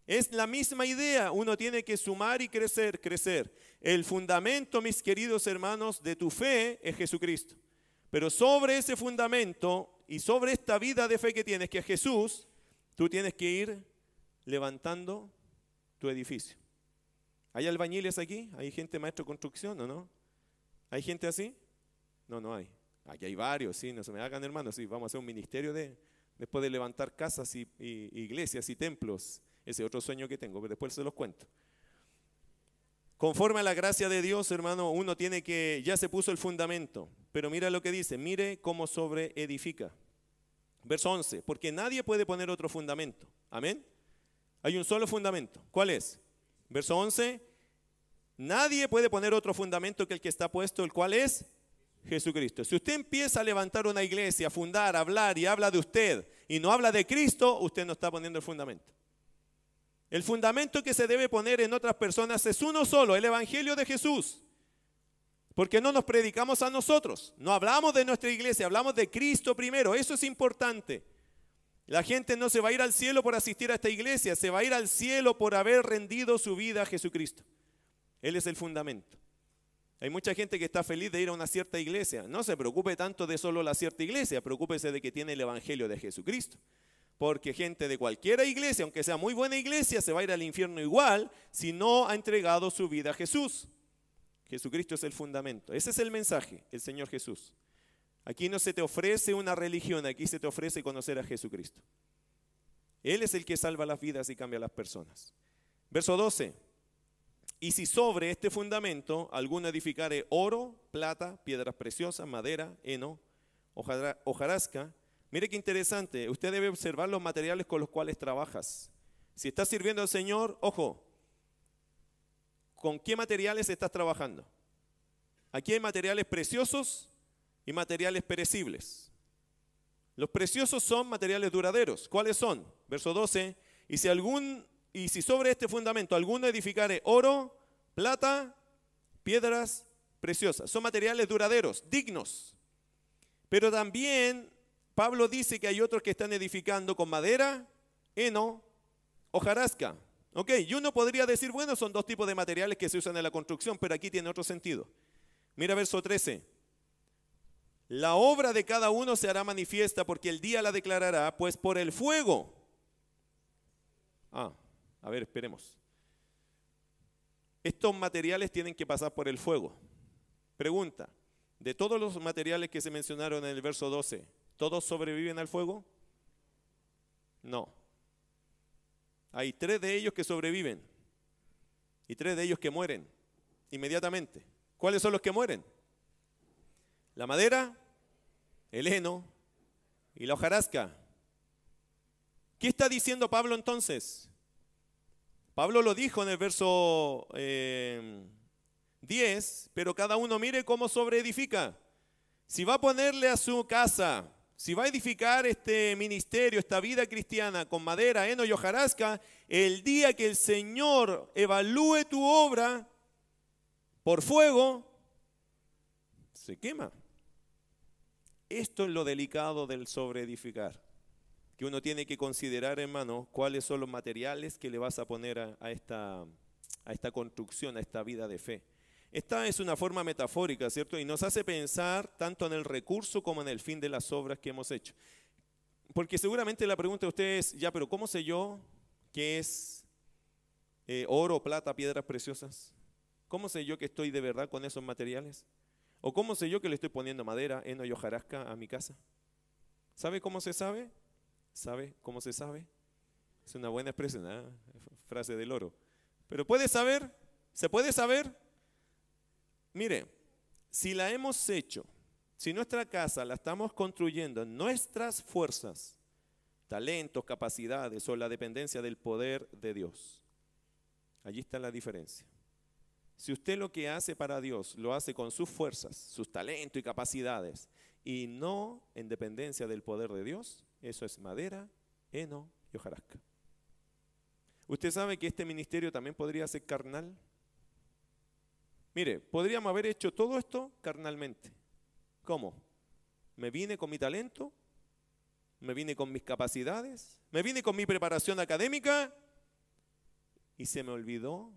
Es la misma idea, uno tiene que sumar y crecer, crecer. El fundamento, mis queridos hermanos, de tu fe es Jesucristo. Pero sobre ese fundamento y sobre esta vida de fe que tienes, que es Jesús, tú tienes que ir levantando tu edificio. ¿Hay albañiles aquí? ¿Hay gente maestro de construcción o no? ¿Hay gente así? No, no hay. Aquí hay varios, sí, no se me hagan hermanos, sí, vamos a hacer un ministerio de, después de levantar casas y iglesias y templos ese otro sueño que tengo, pero después se los cuento. Conforme a la gracia de Dios, hermano, uno tiene que, ya se puso el fundamento, pero mira lo que dice, mire cómo sobre edifica. Verso 11, porque nadie puede poner otro fundamento. Amén. Hay un solo fundamento. ¿Cuál es? Verso 11, nadie puede poner otro fundamento que el que está puesto, el cual es Jesucristo. Si usted empieza a levantar una iglesia, a fundar, a hablar y habla de usted y no habla de Cristo, usted no está poniendo el fundamento. El fundamento que se debe poner en otras personas es uno solo, el Evangelio de Jesús. Porque no nos predicamos a nosotros, no hablamos de nuestra iglesia, hablamos de Cristo primero, eso es importante. La gente no se va a ir al cielo por asistir a esta iglesia, se va a ir al cielo por haber rendido su vida a Jesucristo. Él es el fundamento. Hay mucha gente que está feliz de ir a una cierta iglesia. No se preocupe tanto de solo la cierta iglesia, preocúpese de que tiene el Evangelio de Jesucristo. Porque gente de cualquier iglesia, aunque sea muy buena iglesia, se va a ir al infierno igual si no ha entregado su vida a Jesús. Jesucristo es el fundamento. Ese es el mensaje, el Señor Jesús. Aquí no se te ofrece una religión, aquí se te ofrece conocer a Jesucristo. Él es el que salva las vidas y cambia las personas. Verso 12. Y si sobre este fundamento alguno edificare oro, plata, piedras preciosas, madera, heno, hojarasca, Mire qué interesante, usted debe observar los materiales con los cuales trabajas. Si estás sirviendo al Señor, ojo, ¿con qué materiales estás trabajando? Aquí hay materiales preciosos y materiales perecibles. Los preciosos son materiales duraderos. ¿Cuáles son? Verso 12. Y si algún y si sobre este fundamento alguno edificare oro, plata, piedras preciosas, son materiales duraderos, dignos. Pero también Pablo dice que hay otros que están edificando con madera, heno, hojarasca. Ok, y uno podría decir, bueno, son dos tipos de materiales que se usan en la construcción, pero aquí tiene otro sentido. Mira verso 13. La obra de cada uno se hará manifiesta porque el día la declarará, pues por el fuego. Ah, a ver, esperemos. Estos materiales tienen que pasar por el fuego. Pregunta, de todos los materiales que se mencionaron en el verso 12, ¿Todos sobreviven al fuego? No. Hay tres de ellos que sobreviven y tres de ellos que mueren inmediatamente. ¿Cuáles son los que mueren? La madera, el heno y la hojarasca. ¿Qué está diciendo Pablo entonces? Pablo lo dijo en el verso 10, eh, pero cada uno mire cómo sobreedifica. Si va a ponerle a su casa si va a edificar este ministerio, esta vida cristiana con madera, heno y hojarasca, el día que el Señor evalúe tu obra por fuego, se quema. Esto es lo delicado del sobreedificar, que uno tiene que considerar, hermano, cuáles son los materiales que le vas a poner a, esta, a esta construcción, a esta vida de fe. Esta es una forma metafórica, ¿cierto? Y nos hace pensar tanto en el recurso como en el fin de las obras que hemos hecho. Porque seguramente la pregunta de ustedes, ya, pero ¿cómo sé yo qué es eh, oro, plata, piedras preciosas? ¿Cómo sé yo que estoy de verdad con esos materiales? ¿O cómo sé yo que le estoy poniendo madera, heno y hojarasca a mi casa? ¿Sabe cómo se sabe? ¿Sabe cómo se sabe? Es una buena expresión, ¿eh? frase del oro. Pero ¿puede saber? ¿Se puede saber? Mire, si la hemos hecho, si nuestra casa la estamos construyendo en nuestras fuerzas, talentos, capacidades o la dependencia del poder de Dios, allí está la diferencia. Si usted lo que hace para Dios lo hace con sus fuerzas, sus talentos y capacidades, y no en dependencia del poder de Dios, eso es madera, heno y hojarasca. Usted sabe que este ministerio también podría ser carnal. Mire, podríamos haber hecho todo esto carnalmente. ¿Cómo? Me vine con mi talento, me vine con mis capacidades, me vine con mi preparación académica y se me olvidó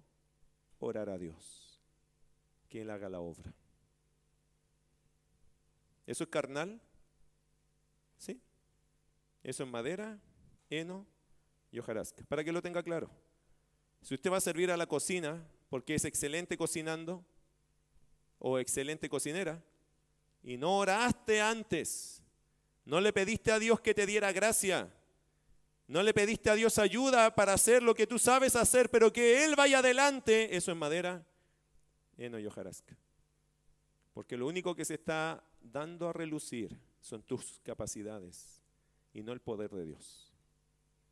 orar a Dios, que Él haga la obra. ¿Eso es carnal? ¿Sí? Eso es madera, heno y hojarasca. Para que lo tenga claro. Si usted va a servir a la cocina, porque es excelente cocinando o excelente cocinera, y no oraste antes, no le pediste a Dios que te diera gracia, no le pediste a Dios ayuda para hacer lo que tú sabes hacer, pero que Él vaya adelante, eso es madera, heno y hojarasca. Porque lo único que se está dando a relucir son tus capacidades y no el poder de Dios.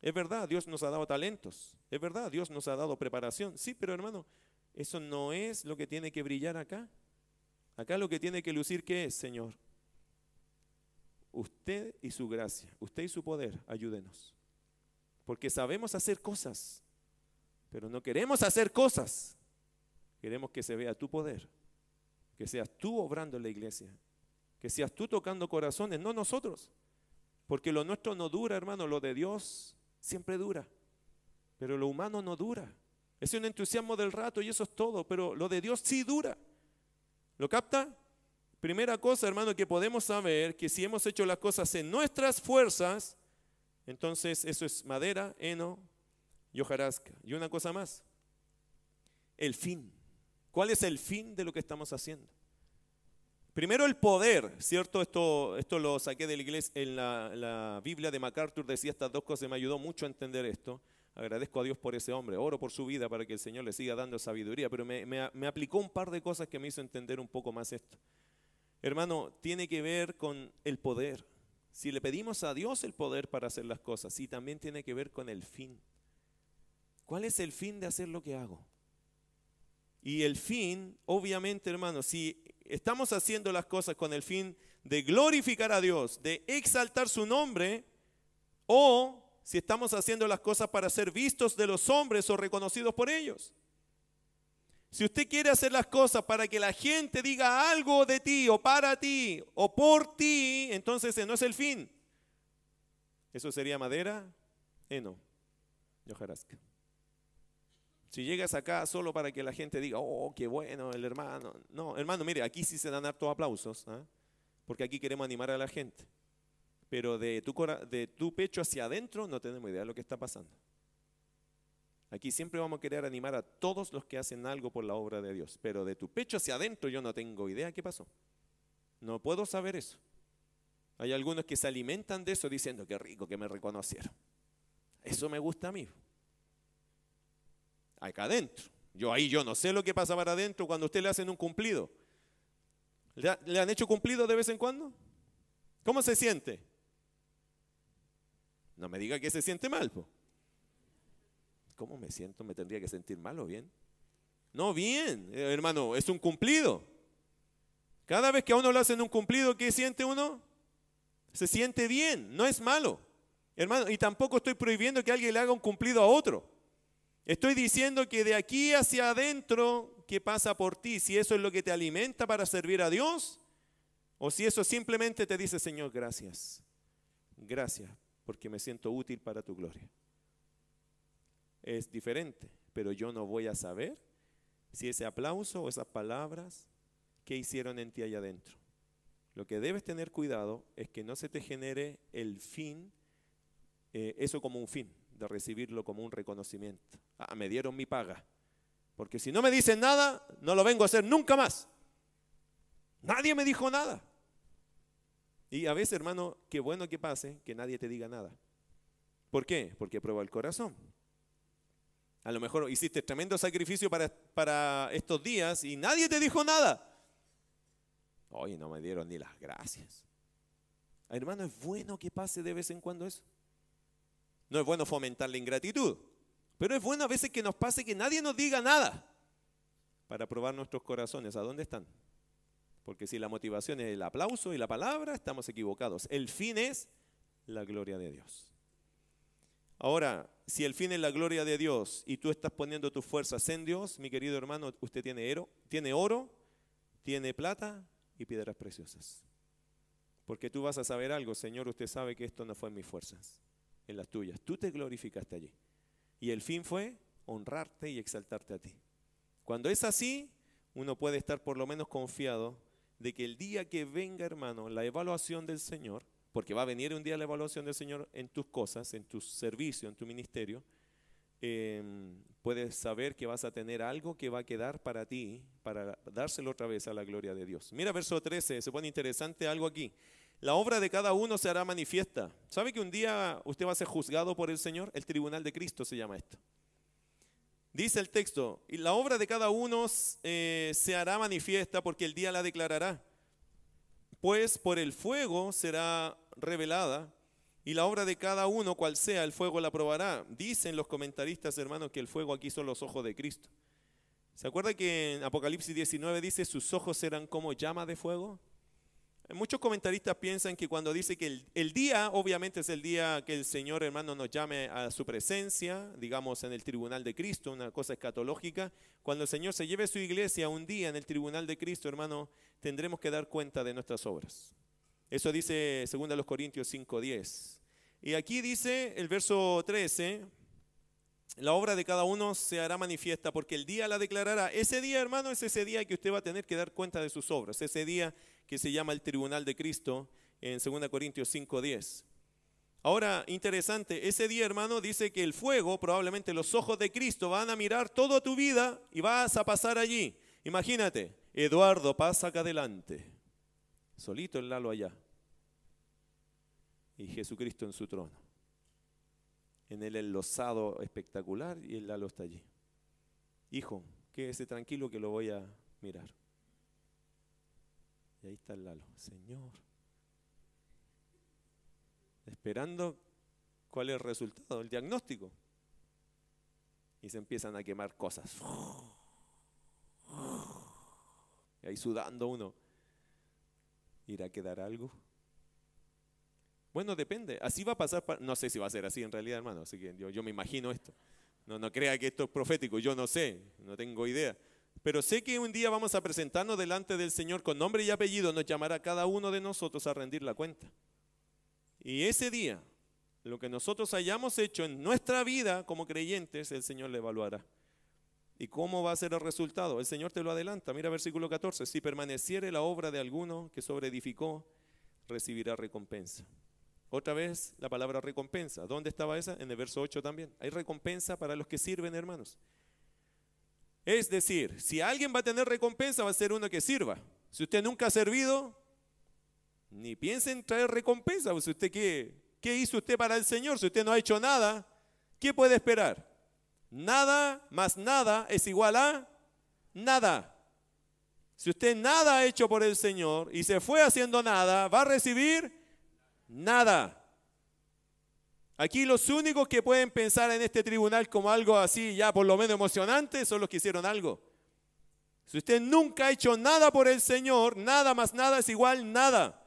Es verdad, Dios nos ha dado talentos. Es verdad, Dios nos ha dado preparación. Sí, pero hermano, eso no es lo que tiene que brillar acá. Acá lo que tiene que lucir, ¿qué es, Señor? Usted y su gracia, usted y su poder, ayúdenos. Porque sabemos hacer cosas, pero no queremos hacer cosas. Queremos que se vea tu poder, que seas tú obrando en la iglesia, que seas tú tocando corazones, no nosotros. Porque lo nuestro no dura, hermano, lo de Dios siempre dura, pero lo humano no dura. Es un entusiasmo del rato y eso es todo, pero lo de Dios sí dura. ¿Lo capta? Primera cosa, hermano, que podemos saber que si hemos hecho las cosas en nuestras fuerzas, Entonces, eso es madera, heno y hojarasca. Y una cosa más, el fin. ¿Cuál es el fin de lo que estamos haciendo? Primero el poder, ¿cierto? Esto, esto lo saqué de la iglesia, en la, Biblia de MacArthur decía estas dos cosas, me ayudó mucho a entender esto. Agradezco a Dios por ese hombre, oro por su vida para que el Señor le siga dando sabiduría, pero me, me aplicó un par de cosas que me hizo entender un poco más esto. Hermano, tiene que ver con el poder. Si le pedimos a Dios el poder para hacer las cosas, sí, también tiene que ver con el fin. ¿Cuál es el fin de hacer lo que hago? Y el fin, obviamente, hermano, si estamos haciendo las cosas con el fin de glorificar a Dios, de exaltar su nombre, o si estamos haciendo las cosas para ser vistos de los hombres o reconocidos por ellos. Si usted quiere hacer las cosas para que la gente diga algo de ti o para ti o por ti, entonces ese no es el fin. Eso sería madera, heno y hojarasca. Si llegas acá solo para que la gente diga, oh, qué bueno el hermano. No, hermano, mire, aquí sí se dan hartos aplausos, ¿ah? porque aquí queremos animar a la gente. Pero de tu, pecho hacia adentro no tenemos idea de lo que está pasando. Aquí siempre vamos a querer animar a todos los que hacen algo por la obra de Dios. Pero de tu pecho hacia adentro yo no tengo idea qué pasó. No puedo saber eso. Hay algunos que se alimentan de eso diciendo, qué rico que me reconocieron. Eso me gusta a mí. Acá adentro. Yo ahí yo no sé lo que pasa para adentro cuando usted le hacen un cumplido. ¿Le, han hecho cumplido de vez en cuando? ¿Cómo se siente? No me diga que se siente mal. ¿Cómo me siento? ¿Me tendría que sentir mal o bien? No, bien, eh, hermano, es un cumplido. Cada vez que a uno le hacen un cumplido, ¿qué siente uno? Se siente bien, no es malo. Hermano, y tampoco estoy prohibiendo que alguien le haga un cumplido a otro. Estoy diciendo que de aquí hacia adentro, ¿qué pasa por ti? Si eso es lo que te alimenta para servir a Dios, o si eso simplemente te dice, Señor, gracias. Gracias, porque me siento útil para tu gloria es diferente, pero yo no voy a saber si ese aplauso o esas palabras que hicieron en ti allá adentro. Lo que debes tener cuidado es que no se te genere el fin, eh, eso como un fin, de recibirlo como un reconocimiento. Ah, me dieron mi paga. Porque si no me dicen nada, no lo vengo a hacer nunca más. Nadie me dijo nada. Y a veces, hermano, qué bueno que pase que nadie te diga nada. ¿Por qué? Porque prueba el corazón. A lo mejor hiciste tremendo sacrificio para, para estos días y nadie te dijo nada. Hoy no me dieron ni las gracias. Hermano, es bueno que pase de vez en cuando eso. No es bueno fomentar la ingratitud, pero es bueno a veces que nos pase que nadie nos diga nada para probar nuestros corazones. ¿A dónde están? Porque si la motivación es el aplauso y la palabra, estamos equivocados. El fin es la gloria de Dios. Ahora, si el fin es la gloria de Dios y tú estás poniendo tus fuerzas en Dios, mi querido hermano, usted tiene oro, tiene oro, tiene plata y piedras preciosas. Porque tú vas a saber algo, Señor, usted sabe que esto no fue en mis fuerzas, en las tuyas. Tú te glorificaste allí. Y el fin fue honrarte y exaltarte a ti. Cuando es así, uno puede estar por lo menos confiado de que el día que venga, hermano, la evaluación del Señor, porque va a venir un día la evaluación del Señor en tus cosas, en tu servicio, en tu ministerio, em, puedes saber que vas a tener algo que va a quedar para ti, para dárselo otra vez a la gloria de Dios. Mira verso 13, se pone interesante algo aquí. La obra de cada uno se hará manifiesta. ¿Sabe que un día usted va a ser juzgado por el Señor? El tribunal de Cristo se llama esto. Dice el texto, y la obra de cada uno eh, se hará manifiesta porque el día la declarará. Pues por el fuego será revelada y la obra de cada uno, cual sea, el fuego la probará. Dicen los comentaristas, hermanos, que el fuego aquí son los ojos de Cristo. ¿Se acuerda que en Apocalipsis 19 dice sus ojos serán como llama de fuego? Muchos comentaristas piensan que cuando dice que el, el, día, obviamente es el día que el Señor hermano nos llame a su presencia, digamos en el tribunal de Cristo, una cosa escatológica, cuando el Señor se lleve a su iglesia un día en el tribunal de Cristo, hermano, tendremos que dar cuenta de nuestras obras. Eso dice 2 Corintios 5:10. Y aquí dice el verso 13, la obra de cada uno se hará manifiesta porque el día la declarará. Ese día, hermano, es ese día que usted va a tener que dar cuenta de sus obras. Ese día que se llama el tribunal de Cristo en 2 Corintios 5:10. Ahora, interesante, ese día, hermano, dice que el fuego, probablemente los ojos de Cristo, van a mirar toda tu vida y vas a pasar allí. Imagínate, Eduardo pasa acá adelante, solito el Lalo allá, y Jesucristo en su trono. En el enlosado espectacular y el Lalo está allí. Hijo, quédese tranquilo que lo voy a mirar. Y ahí está el Lalo. Señor, esperando cuál es el resultado, el diagnóstico. Y se empiezan a quemar cosas. Y ahí sudando uno. ¿Irá a quedar algo? Bueno, depende. Así va a pasar. No sé si va a ser así en realidad, hermano. Así que yo, yo me imagino esto. No, no crea que esto es profético. Yo no sé. No tengo idea. Pero sé que un día vamos a presentarnos delante del Señor con nombre y apellido. Nos llamará cada uno de nosotros a rendir la cuenta. Y ese día, lo que nosotros hayamos hecho en nuestra vida como creyentes, el Señor le evaluará. ¿Y cómo va a ser el resultado? El Señor te lo adelanta. Mira versículo 14. Si permaneciere la obra de alguno que sobreedificó, recibirá recompensa. Otra vez la palabra recompensa. ¿Dónde estaba esa? En el verso 8 también. Hay recompensa para los que sirven, hermanos. Es decir, si alguien va a tener recompensa, va a ser uno que sirva. Si usted nunca ha servido, ni piense en traer recompensa. Usted qué, ¿Qué hizo usted para el Señor? Si usted no ha hecho nada, ¿qué puede esperar? Nada más nada es igual a nada. Si usted nada ha hecho por el Señor y se fue haciendo nada, va a recibir nada. Aquí los únicos que pueden pensar en este tribunal como algo así, ya por lo menos emocionante, son los que hicieron algo. Si usted nunca ha hecho nada por el Señor, nada más nada es igual nada.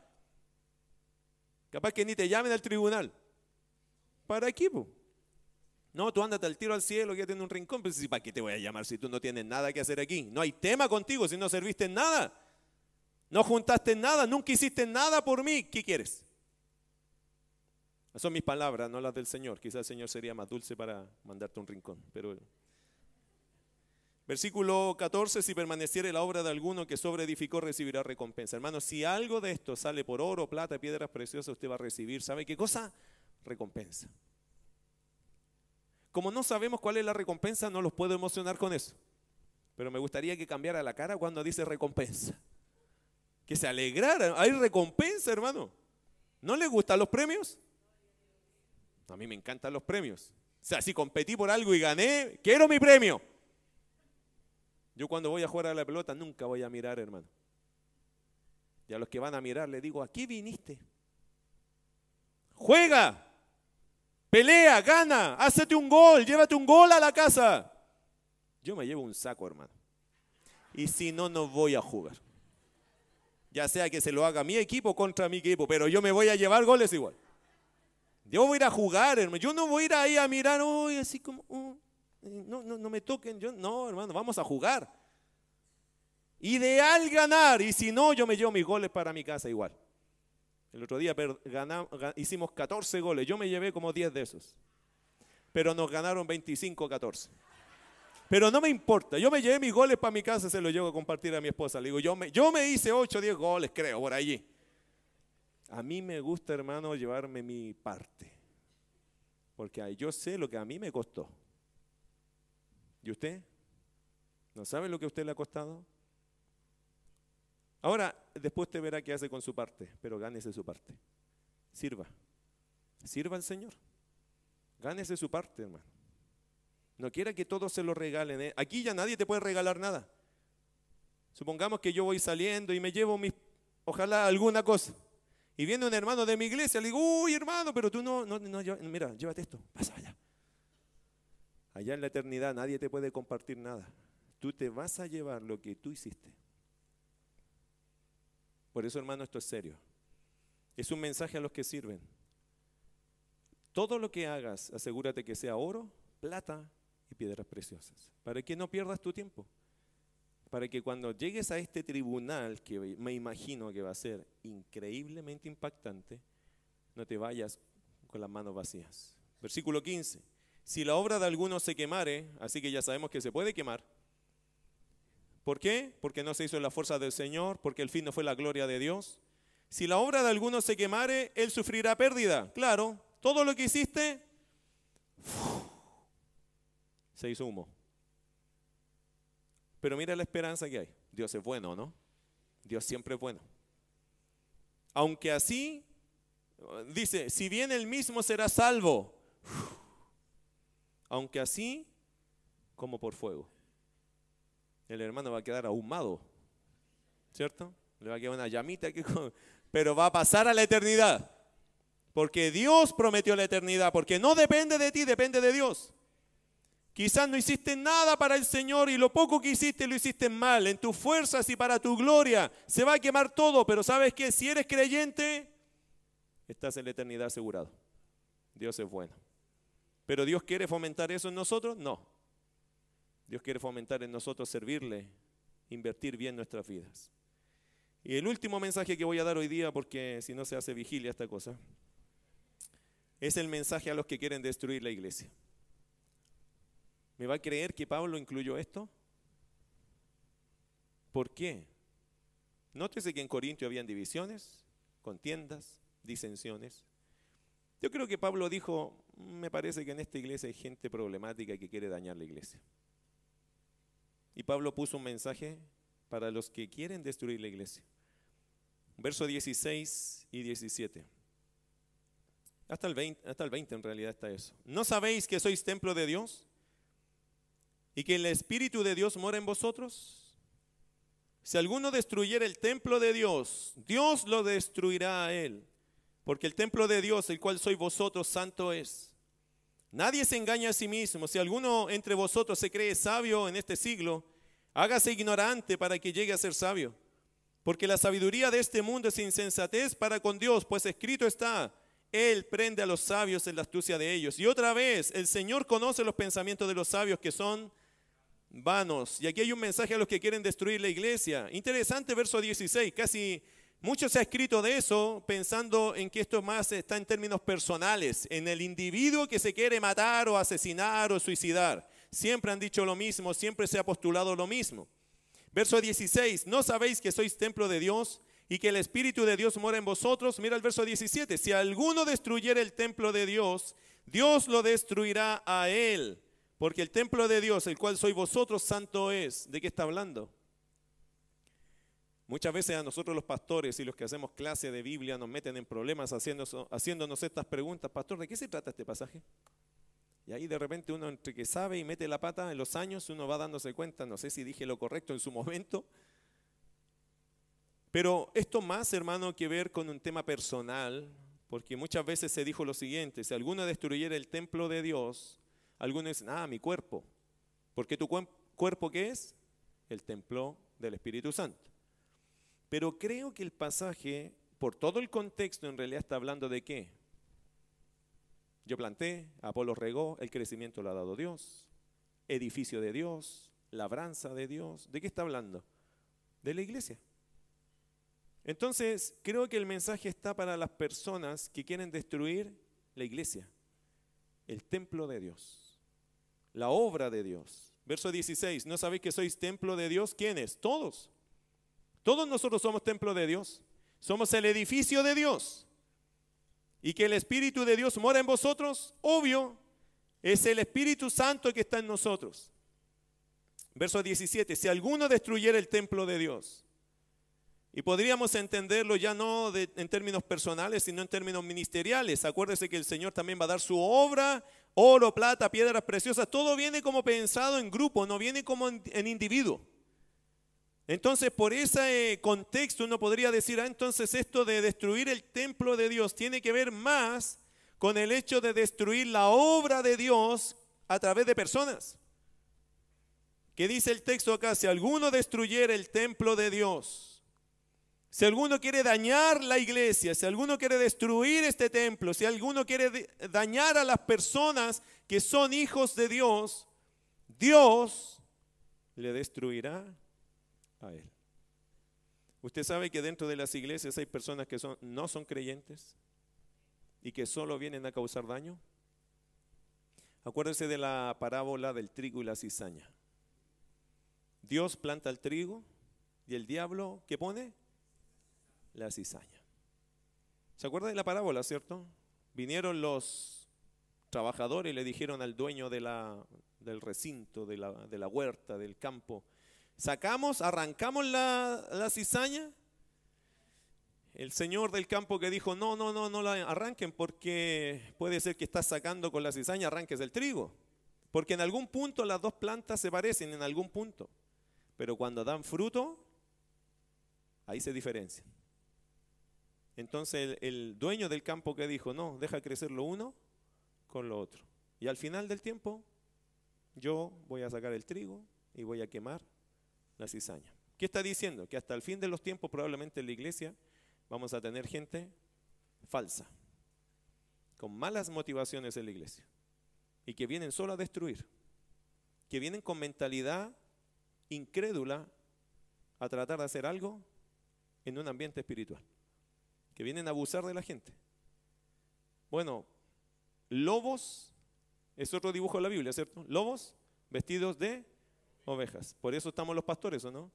Capaz que ni te llamen al tribunal. ¿Para equipo? No, tú ándate al tiro al cielo, ya tienes un rincón. Pues, ¿para qué te voy a llamar si tú no tienes nada que hacer aquí? No hay tema contigo si no serviste en nada. No juntaste en nada, nunca hiciste nada por mí. ¿Qué quieres? Son mis palabras, no las del Señor. Quizás el Señor sería más dulce para mandarte un rincón. Pero Versículo 14, si permaneciere la obra de alguno que sobreedificó, recibirá recompensa. Hermano, si algo de esto sale por oro, plata, piedras preciosas, usted va a recibir, ¿sabe qué cosa? Recompensa. Como no sabemos cuál es la recompensa, no los puedo emocionar con eso. Pero me gustaría que cambiara la cara cuando dice recompensa. Que se alegrara. Hay recompensa, hermano. ¿No le gustan los premios? A mí me encantan los premios. O sea, si competí por algo y gané, quiero mi premio. Yo cuando voy a jugar a la pelota nunca voy a mirar, hermano. Y a los que van a mirar les digo, aquí viniste. Juega, pelea, gana, hazte un gol, llévate un gol a la casa. Yo me llevo un saco, hermano. Y si no, no voy a jugar. Ya sea que se lo haga mi equipo contra mi equipo, pero yo me voy a llevar goles igual. Yo voy a ir a jugar, hermano. Yo no voy a ir ahí a mirar, hoy así como... Oh" no, no, no me toquen, yo no, hermano, vamos a jugar. Ideal ganar, y si no, yo me llevo mis goles para mi casa igual. El otro día hicimos 14 goles, yo me llevé como 10 de esos. Pero nos ganaron 25-14. Pero no me importa, yo me llevé mis goles para mi casa, se los llevo a compartir a mi esposa. Le digo, yo me, yo me hice 8 o 10 goles, creo, por allí. A mí me gusta, hermano, llevarme mi parte. Porque yo sé lo que a mí me costó. ¿Y usted? ¿No sabe lo que a usted le ha costado? Ahora, después te verá qué hace con su parte, pero gánese su parte. Sirva. Sirva al Señor. Gánese su parte, hermano. No quiera que todos se lo regalen. ¿eh? Aquí ya nadie te puede regalar nada. Supongamos que yo voy saliendo y me llevo mis, ojalá alguna cosa. Y viene un hermano de mi iglesia, le digo, uy hermano, pero tú no, no, no, mira, llévate esto, pasa allá. Allá en la eternidad nadie te puede compartir nada. Tú te vas a llevar lo que tú hiciste. Por eso, hermano, esto es serio. Es un mensaje a los que sirven. Todo lo que hagas, asegúrate que sea oro, plata y piedras preciosas, para que no pierdas tu tiempo. Para que cuando llegues a este tribunal, que me imagino que va a ser increíblemente impactante, no te vayas con las manos vacías. Versículo 15. Si la obra de alguno se quemare, así que ya sabemos que se puede quemar. ¿Por qué? Porque no se hizo en la fuerza del Señor, porque el fin no fue la gloria de Dios. Si la obra de alguno se quemare, él sufrirá pérdida. Claro, todo lo que hiciste se hizo humo. Pero mira la esperanza que hay. Dios es bueno, ¿no? Dios siempre es bueno. Aunque así, dice, si bien el mismo será salvo, aunque así, como por fuego. El hermano va a quedar ahumado, ¿cierto? Le va a quedar una llamita, pero va a pasar a la eternidad. Porque Dios prometió la eternidad, porque no depende de ti, depende de Dios. Quizás no hiciste nada para el Señor y lo poco que hiciste lo hiciste mal, en tus fuerzas y para tu gloria. Se va a quemar todo, pero sabes que si eres creyente, estás en la eternidad asegurado. Dios es bueno. Pero Dios quiere fomentar eso en nosotros? No. Dios quiere fomentar en nosotros servirle, invertir bien nuestras vidas. Y el último mensaje que voy a dar hoy día, porque si no se hace vigilia esta cosa, es el mensaje a los que quieren destruir la iglesia. ¿Me va a creer que Pablo incluyó esto? ¿Por qué? Nótese que en Corintio habían divisiones, contiendas, disensiones. Yo creo que Pablo dijo, me parece que en esta iglesia hay gente problemática que quiere dañar la iglesia. Y Pablo puso un mensaje para los que quieren destruir la iglesia. Verso 16 y 17. Hasta el 20, hasta el 20 en realidad está eso. ¿No sabéis que sois templo de Dios? Y que el Espíritu de Dios mora en vosotros? Si alguno destruyera el templo de Dios, Dios lo destruirá a él, porque el templo de Dios, el cual sois vosotros, santo es. Nadie se engaña a sí mismo. Si alguno entre vosotros se cree sabio en este siglo, hágase ignorante para que llegue a ser sabio. Porque la sabiduría de este mundo es insensatez para con Dios, pues escrito está, Él prende a los sabios en la astucia de ellos. Y otra vez, el Señor conoce los pensamientos de los sabios que son vanos. Y aquí hay un mensaje a los que quieren destruir la iglesia. Interesante verso 16, casi mucho se ha escrito de eso pensando en que esto más está en términos personales, en el individuo que se quiere matar o asesinar o suicidar. Siempre han dicho lo mismo, siempre se ha postulado lo mismo. Verso 16, ¿no sabéis que sois templo de Dios y que el Espíritu de Dios mora en vosotros? Mira el verso 17, si alguno destruyera el templo de Dios, Dios lo destruirá a él porque el templo de Dios, el cual soy vosotros, santo es. ¿De qué está hablando? Muchas veces a nosotros los pastores y los que hacemos clase de Biblia nos meten en problemas haciéndonos, estas preguntas. Pastor, ¿de qué se trata este pasaje? Y ahí de repente uno entre que sabe y mete la pata en los años, uno va dándose cuenta, no sé si dije lo correcto en su momento. Pero esto más, hermano, que ver con un tema personal, porque muchas veces se dijo lo siguiente, si alguno destruyera el templo de Dios, algunos dicen, ah, mi cuerpo. Porque tu cuerpo qué es? El templo del Espíritu Santo. Pero creo que el pasaje, por todo el contexto, en realidad está hablando de qué. Yo planté, Apolo regó, el crecimiento lo ha dado Dios, edificio de Dios, labranza de Dios. ¿De qué está hablando? De la iglesia. Entonces, creo que el mensaje está para las personas que quieren destruir la iglesia, el templo de Dios la obra de Dios. Verso 16, ¿no sabéis que sois templo de Dios? ¿Quiénes? Todos. Todos nosotros somos templo de Dios. Somos el edificio de Dios. Y que el Espíritu de Dios mora en vosotros, obvio, es el Espíritu Santo que está en nosotros. Verso 17, si alguno destruyera el templo de Dios, y podríamos entenderlo ya no en términos personales, sino en términos ministeriales. Acuérdese que el Señor también va a dar su obra oro, plata, piedras preciosas, todo viene como pensado en grupo, no viene como en, individuo. Entonces, por ese contexto uno podría decir, ah, entonces esto de destruir el templo de Dios tiene que ver más con el hecho de destruir la obra de Dios a través de personas. ¿Qué dice el texto acá? Si alguno destruyera el templo de Dios, si alguno quiere dañar la iglesia, si alguno quiere destruir este templo, si alguno quiere dañar a las personas que son hijos de Dios, Dios le destruirá a él. Usted sabe que dentro de las iglesias hay personas que son, no son creyentes y que solo vienen a causar daño. Acuérdese de la parábola del trigo y la cizaña. Dios planta el trigo y el diablo, ¿qué pone? La cizaña. ¿Se acuerda de la parábola, cierto? vinieron los trabajadores y le dijeron al dueño del recinto, de la, de la huerta, del campo, sacamos, arrancamos la, la cizaña. El señor del campo que dijo, no, no, no, no la arranquen porque puede ser que estás sacando con la cizaña, arranques el trigo. Porque en algún punto las dos plantas se parecen, en algún punto. Pero cuando dan fruto, ahí se diferencian. Entonces el, dueño del campo que dijo, no, deja crecer lo uno con lo otro. Y al final del tiempo, yo voy a sacar el trigo y voy a quemar la cizaña. ¿Qué está diciendo? Que hasta el fin de los tiempos probablemente en la iglesia vamos a tener gente falsa, con malas motivaciones en la iglesia, y que vienen solo a destruir, que vienen con mentalidad incrédula a tratar de hacer algo en un ambiente espiritual, que vienen a abusar de la gente. Bueno, lobos es otro dibujo de la Biblia, ¿cierto? Lobos vestidos de ovejas. Por eso estamos los pastores, ¿o no?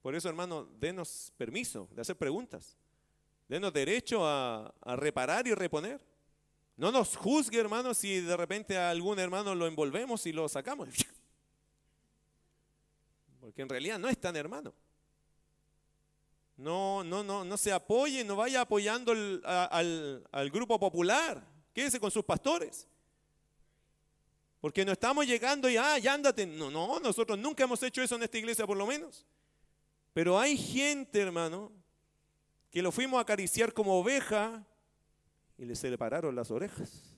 Por eso, hermano, denos permiso de hacer preguntas. Denos derecho a, reparar y reponer. No nos juzgue, hermano, si de repente a algún hermano lo envolvemos y lo sacamos. Porque en realidad no es tan hermano. No, no, no, no se apoye, no vaya apoyando al, grupo popular. Quédese con sus pastores. Porque no estamos llegando y, ah, ya ándate. No, no, nosotros nunca hemos hecho eso en esta iglesia por lo menos. Pero hay gente, hermano, que lo fuimos a acariciar como oveja y le separaron las orejas.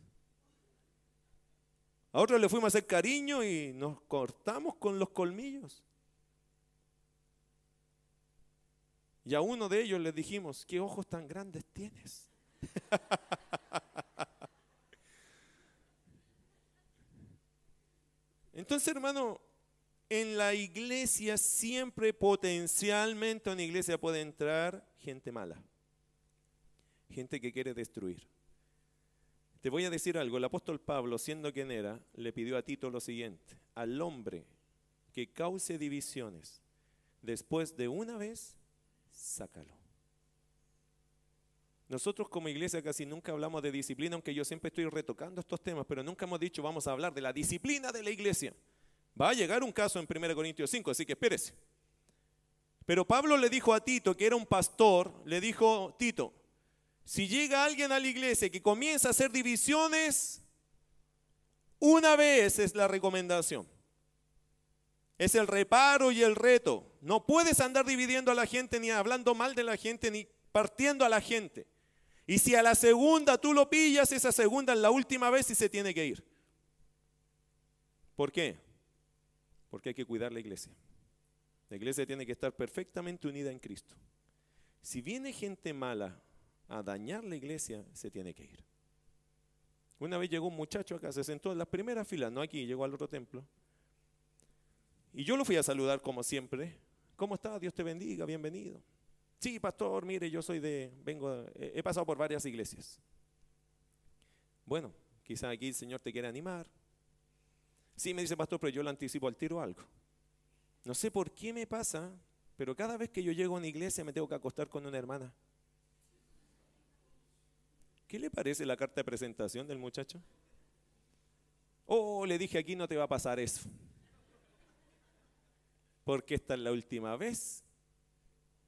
A otros le fuimos a hacer cariño y nos cortamos con los colmillos. Y a uno de ellos le dijimos, ¿qué ojos tan grandes tienes? Entonces, hermano, en la iglesia siempre potencialmente una iglesia puede entrar gente mala, gente que quiere destruir. Te voy a decir algo, el apóstol Pablo, siendo quien era, le pidió a Tito lo siguiente, al hombre que cause divisiones, después de una vez, sácalo. Nosotros como iglesia casi nunca hablamos de disciplina, aunque yo siempre estoy retocando estos temas, pero nunca hemos dicho vamos a hablar de la disciplina de la iglesia. Va a llegar un caso en 1 Corintios 5, así que espérese. Pero Pablo le dijo a Tito, que era un pastor, le dijo, Tito, si llega alguien a la iglesia que comienza a hacer divisiones, una vez es la recomendación. Es el reparo y el reto. No puedes andar dividiendo a la gente, ni hablando mal de la gente, ni partiendo a la gente. Y si a la segunda tú lo pillas, esa segunda es la última vez y se tiene que ir. ¿Por qué? Porque hay que cuidar la iglesia. La iglesia tiene que estar perfectamente unida en Cristo. Si viene gente mala a dañar la iglesia, se tiene que ir. Una vez llegó un muchacho acá, se sentó en las primeras filas, no aquí, llegó al otro templo. Y yo lo fui a saludar como siempre. ¿Cómo está? Dios te bendiga, bienvenido. Sí, pastor, mire, yo soy de, vengo, he pasado por varias iglesias. Bueno, quizá aquí el Señor te quiere animar. Sí, me dice pastor, pero yo le anticipo al tiro algo. No sé por qué me pasa, pero cada vez que yo llego a una iglesia me tengo que acostar con una hermana. ¿Qué le parece la carta de presentación del muchacho? Oh, le dije aquí no te va a pasar eso. Porque esta es la última vez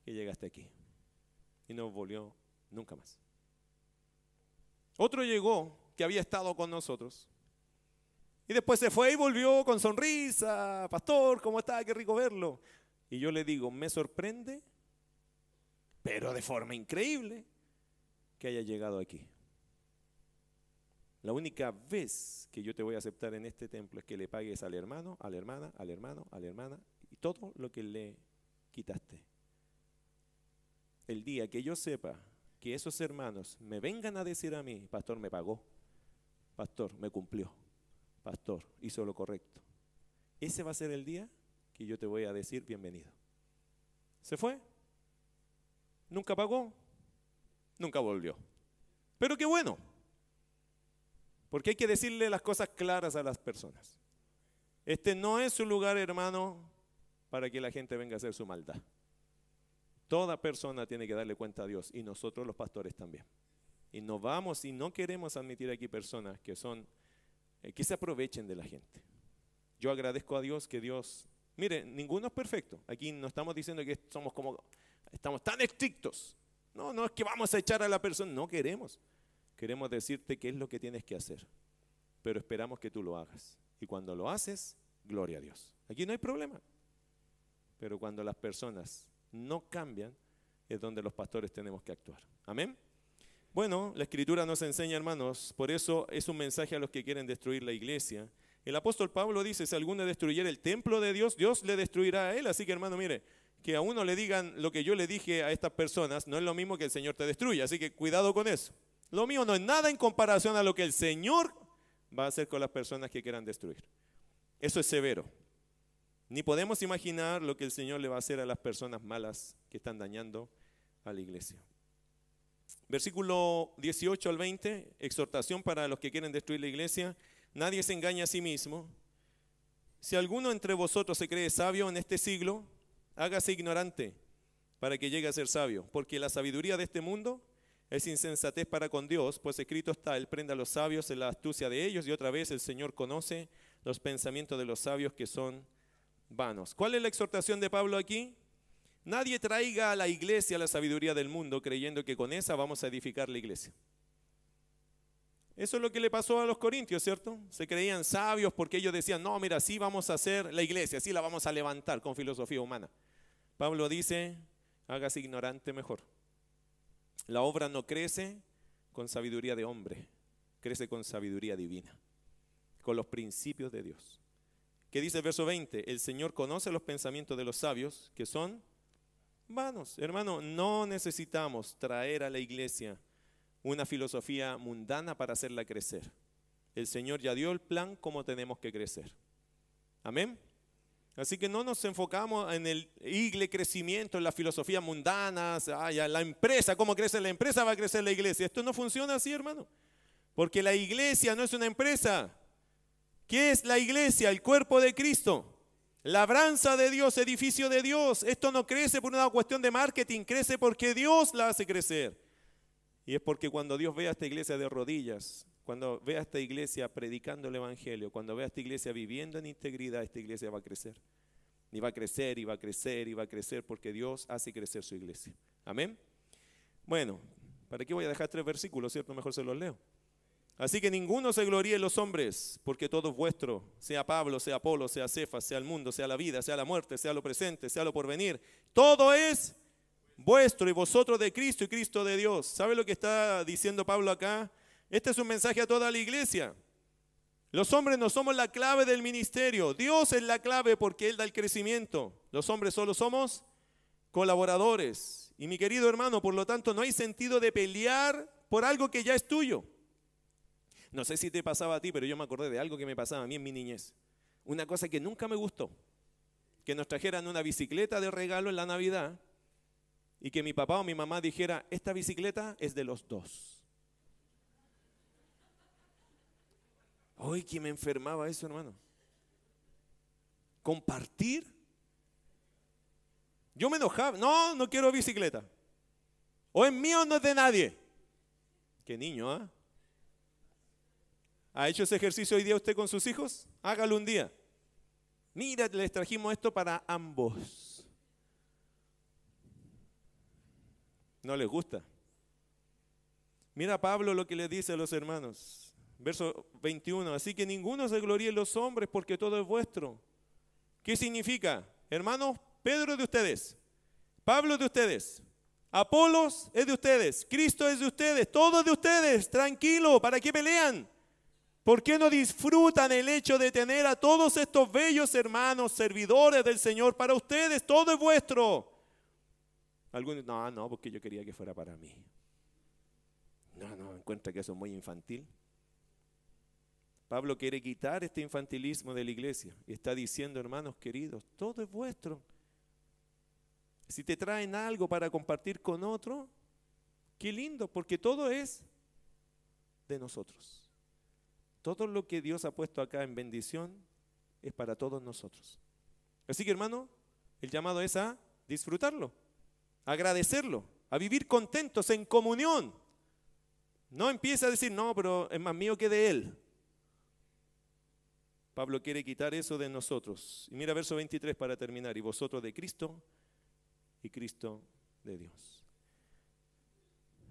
que llegaste aquí. Y no volvió nunca más. Otro llegó que había estado con nosotros. Y después se fue y volvió con sonrisa. Pastor, ¿cómo está? Qué rico verlo. Y yo le digo, me sorprende, pero de forma increíble, que haya llegado aquí. La única vez que yo te voy a aceptar en este templo es que le pagues al hermano, a la hermana, al hermano, a la hermana todo lo que le quitaste el día que yo sepa que esos hermanos me vengan a decir a mí, pastor, me pagó, pastor, me cumplió, pastor, hizo lo correcto. Ese va a ser el día que yo te voy a decir bienvenido. ¿Se fue? ¿Nunca pagó? Nunca volvió. Pero qué bueno. Porque hay que decirle las cosas claras a las personas. Este no es su lugar, hermano, para que la gente venga a hacer su maldad. Toda persona tiene que darle cuenta a Dios y nosotros los pastores también. Y no vamos y no queremos admitir aquí personas que son, eh, que se aprovechen de la gente. Yo agradezco a Dios que Dios, mire, ninguno es perfecto. Aquí no estamos diciendo que somos como, estamos tan estrictos. No, no es que vamos a echar a la persona, no queremos. Queremos decirte qué es lo que tienes que hacer, pero esperamos que tú lo hagas. Y cuando lo haces, gloria a Dios. Aquí no hay problema. Pero cuando las personas no cambian, es donde los pastores tenemos que actuar. Amén. Bueno, la escritura nos enseña, hermanos, por eso es un mensaje a los que quieren destruir la iglesia. El apóstol Pablo dice, si alguno destruyera el templo de Dios, Dios le destruirá a él. Así que, hermano, mire, que a uno le digan lo que yo le dije a estas personas, no es lo mismo que el Señor te destruya. Así que cuidado con eso. Lo mío no es nada en comparación a lo que el Señor va a hacer con las personas que quieran destruir. Eso es severo. Ni podemos imaginar lo que el Señor le va a hacer a las personas malas que están dañando a la iglesia. Versículo 18 al 20, exhortación para los que quieren destruir la iglesia. Nadie se engaña a sí mismo. Si alguno entre vosotros se cree sabio en este siglo, hágase ignorante para que llegue a ser sabio, porque la sabiduría de este mundo es insensatez para con Dios, pues escrito está, Él prenda a los sabios en la astucia de ellos, y otra vez el Señor conoce los pensamientos de los sabios que son vanos. ¿Cuál es la exhortación de Pablo aquí? Nadie traiga a la iglesia la sabiduría del mundo creyendo que con esa vamos a edificar la iglesia. Eso es lo que le pasó a los corintios, ¿cierto? Se creían sabios porque ellos decían, no, mira, sí vamos a hacer la iglesia, sí la vamos a levantar con filosofía humana. Pablo dice, hágase ignorante mejor. La obra no crece con sabiduría de hombre, crece con sabiduría divina, con los principios de Dios. ¿Qué dice el verso 20? El Señor conoce los pensamientos de los sabios, que son vanos. Hermano, no necesitamos traer a la iglesia una filosofía mundana para hacerla crecer. El Señor ya dio el plan cómo tenemos que crecer. Amén. Así que no nos enfocamos en el igle crecimiento, en la filosofía mundana, la empresa, cómo crece la empresa, va a crecer la iglesia. Esto no funciona así, hermano. Porque la iglesia no es una empresa. ¿Qué es la iglesia? El cuerpo de Cristo. Labranza de Dios, edificio de Dios. Esto no crece por una cuestión de marketing, crece porque Dios la hace crecer. Y es porque cuando Dios ve a esta iglesia de rodillas, cuando ve a esta iglesia predicando el Evangelio, cuando ve a esta iglesia viviendo en integridad, esta iglesia va a crecer. Y va a crecer, y va a crecer, y va a crecer, porque Dios hace crecer su iglesia. Amén. Bueno, ¿para qué voy a dejar tres versículos, cierto? Mejor se los leo. Así que ninguno se gloríe en los hombres, porque todo es vuestro, sea Pablo, sea Apolo, sea Cefas, sea el mundo, sea la vida, sea la muerte, sea lo presente, sea lo porvenir. Todo es vuestro y vosotros de Cristo y Cristo de Dios. ¿Sabe lo que está diciendo Pablo acá? Este es un mensaje a toda la iglesia. Los hombres no somos la clave del ministerio. Dios es la clave porque Él da el crecimiento. Los hombres solo somos colaboradores. Y mi querido hermano, por lo tanto, no hay sentido de pelear por algo que ya es tuyo. No sé si te pasaba a ti, pero yo me acordé de algo que me pasaba a mí en mi niñez. Una cosa que nunca me gustó. Que nos trajeran una bicicleta de regalo en la Navidad y que mi papá o mi mamá dijera, esta bicicleta es de los dos. Hoy que me enfermaba eso, hermano. Compartir. Yo me enojaba. No, no quiero bicicleta. O es mío o no es de nadie. Qué niño, ¿ah? ¿Ha hecho ese ejercicio hoy día usted con sus hijos? Hágalo un día. Mira, les trajimos esto para ambos. No les gusta. Mira Pablo lo que le dice a los hermanos. Verso 21. Así que ninguno se gloríe en los hombres porque todo es vuestro. ¿Qué significa? Hermanos, Pedro de ustedes. Pablo de ustedes. Apolos es de ustedes. Cristo es de ustedes. Todo es de ustedes. Tranquilo. ¿Para qué pelean? ¿Por qué no disfrutan el hecho de tener a todos estos bellos hermanos, servidores del Señor para ustedes? Todo es vuestro. Algunos, no, no, porque yo quería que fuera para mí. No, no, encuentra que eso es muy infantil. Pablo quiere quitar este infantilismo de la iglesia y está diciendo, hermanos queridos, todo es vuestro. Si te traen algo para compartir con otro, qué lindo, porque todo es de nosotros. Todo lo que Dios ha puesto acá en bendición es para todos nosotros. Así que hermano, el llamado es a disfrutarlo, a agradecerlo, a vivir contentos en comunión. No empieza a decir, no, pero es más mío que de él. Pablo quiere quitar eso de nosotros. Y mira verso 23 para terminar. Y vosotros de Cristo y Cristo de Dios.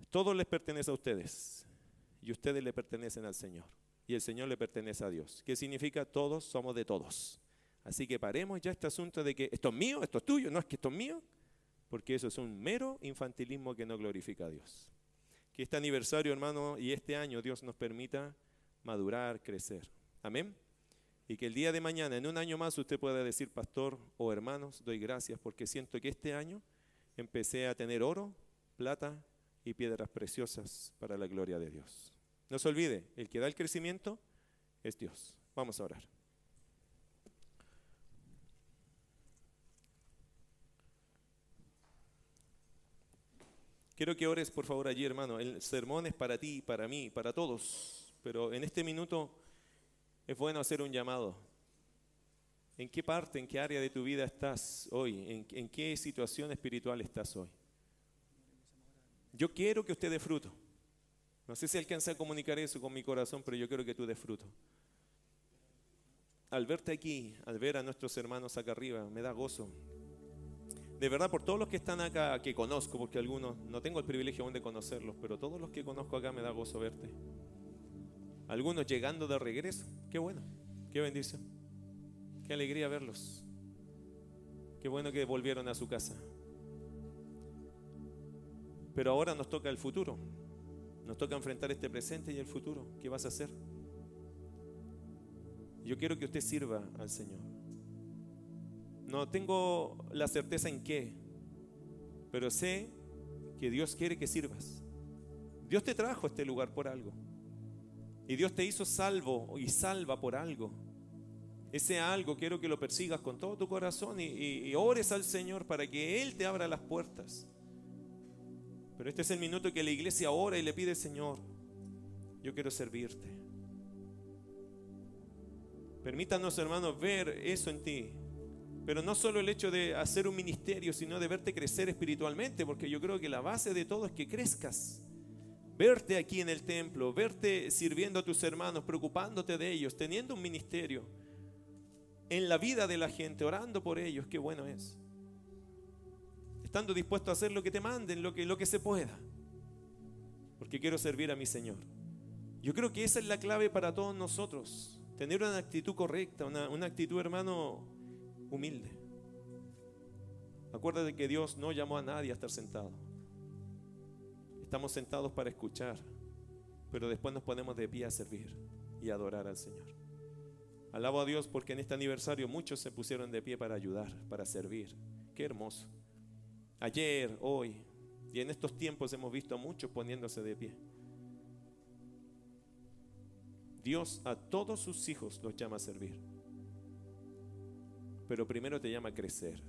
Todo les pertenece a ustedes y ustedes le pertenecen al Señor y el Señor le pertenece a Dios. ¿Qué significa? Todos somos de todos. Así que paremos ya este asunto de que esto es mío, esto es tuyo, no es que esto es mío, porque eso es un mero infantilismo que no glorifica a Dios. Que este aniversario, hermano, y este año Dios nos permita madurar, crecer. Amén. Y que el día de mañana, en un año más, usted pueda decir, pastor o hermanos, doy gracias porque siento que este año empecé a tener oro, plata y piedras preciosas para la gloria de Dios. No se olvide, el que da el crecimiento es Dios. Vamos a orar. Quiero que ores por favor allí, hermano. El sermón es para ti, para mí, para todos. Pero en este minuto es bueno hacer un llamado. ¿En qué parte, en qué área de tu vida estás hoy? ¿En, en qué situación espiritual estás hoy? Yo quiero que usted dé fruto. No sé si alcanza a comunicar eso con mi corazón, pero yo quiero que tú des fruto. Al verte aquí, al ver a nuestros hermanos acá arriba, me da gozo. De verdad, por todos los que están acá, que conozco, porque algunos no tengo el privilegio aún de conocerlos, pero todos los que conozco acá me da gozo verte. Algunos llegando de regreso, qué bueno, qué bendición, qué alegría verlos. Qué bueno que volvieron a su casa. Pero ahora nos toca el futuro. Nos toca enfrentar este presente y el futuro. ¿Qué vas a hacer? Yo quiero que usted sirva al Señor. No tengo la certeza en qué, pero sé que Dios quiere que sirvas. Dios te trajo a este lugar por algo. Y Dios te hizo salvo y salva por algo. Ese algo quiero que lo persigas con todo tu corazón y, y ores al Señor para que Él te abra las puertas. Pero este es el minuto que la iglesia ora y le pide, Señor, yo quiero servirte. Permítanos, hermanos, ver eso en ti. Pero no solo el hecho de hacer un ministerio, sino de verte crecer espiritualmente, porque yo creo que la base de todo es que crezcas. Verte aquí en el templo, verte sirviendo a tus hermanos, preocupándote de ellos, teniendo un ministerio en la vida de la gente, orando por ellos, qué bueno es estando dispuesto a hacer lo que te manden, lo que, lo que se pueda. Porque quiero servir a mi Señor. Yo creo que esa es la clave para todos nosotros. Tener una actitud correcta, una, una actitud, hermano, humilde. Acuérdate que Dios no llamó a nadie a estar sentado. Estamos sentados para escuchar, pero después nos ponemos de pie a servir y adorar al Señor. Alabo a Dios porque en este aniversario muchos se pusieron de pie para ayudar, para servir. Qué hermoso. Ayer, hoy y en estos tiempos hemos visto a muchos poniéndose de pie. Dios a todos sus hijos los llama a servir. Pero primero te llama a crecer,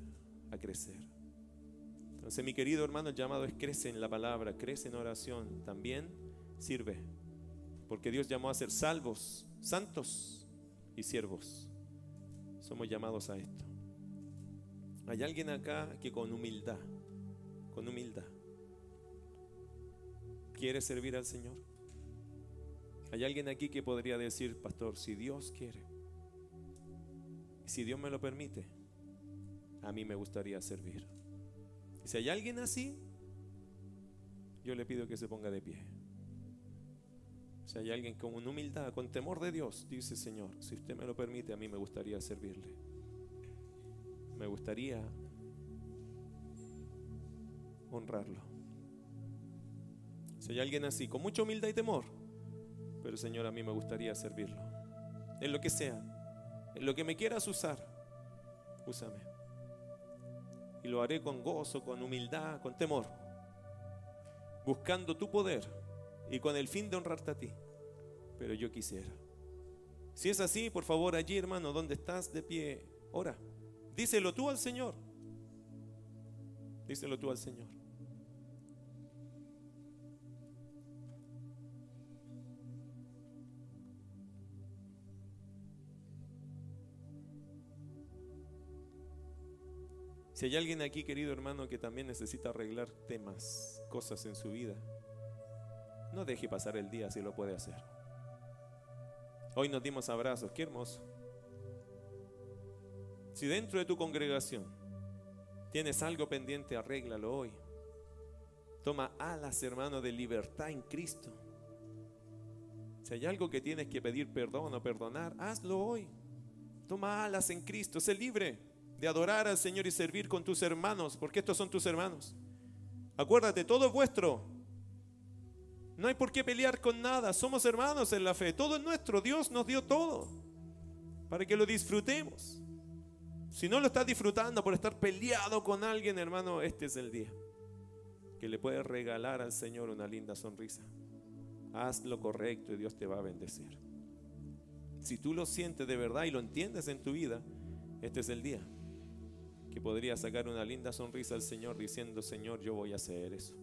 a crecer. Entonces, mi querido hermano, el llamado es crece en la palabra, crece en oración, también sirve. Porque Dios llamó a ser salvos, santos y siervos. Somos llamados a esto. Hay alguien acá que con humildad con humildad. ¿Quiere servir al Señor? Hay alguien aquí que podría decir, pastor, si Dios quiere, si Dios me lo permite, a mí me gustaría servir. si hay alguien así, yo le pido que se ponga de pie. Si hay alguien con humildad, con temor de Dios, dice Señor, si usted me lo permite, a mí me gustaría servirle. Me gustaría honrarlo. Si hay alguien así, con mucha humildad y temor, pero Señor, a mí me gustaría servirlo. En lo que sea, en lo que me quieras usar, úsame. Y lo haré con gozo, con humildad, con temor, buscando tu poder y con el fin de honrarte a ti. Pero yo quisiera. Si es así, por favor, allí, hermano, donde estás de pie, ora. Díselo tú al Señor. Díselo tú al Señor. Si hay alguien aquí, querido hermano, que también necesita arreglar temas, cosas en su vida, No deje pasar el día si lo puede hacer. Hoy nos dimos abrazos, qué hermoso. Si dentro de tu congregación tienes algo pendiente, arréglalo hoy. Toma alas, hermano, de libertad en Cristo. Si hay algo que tienes que pedir perdón o perdonar, hazlo hoy. Toma alas en Cristo, sé libre de adorar al Señor y servir con tus hermanos, porque estos son tus hermanos. Acuérdate, todo es vuestro. No hay por qué pelear con nada, somos hermanos en la fe, todo es nuestro, Dios nos dio todo para que lo disfrutemos. Si no lo estás disfrutando por estar peleado con alguien, hermano, este es el día que le puedes regalar al Señor una linda sonrisa. Haz lo correcto y Dios te va a bendecir. Si tú lo sientes de verdad y lo entiendes en tu vida, este es el día que podrías sacar una linda sonrisa al Señor diciendo, Señor, yo voy a hacer eso.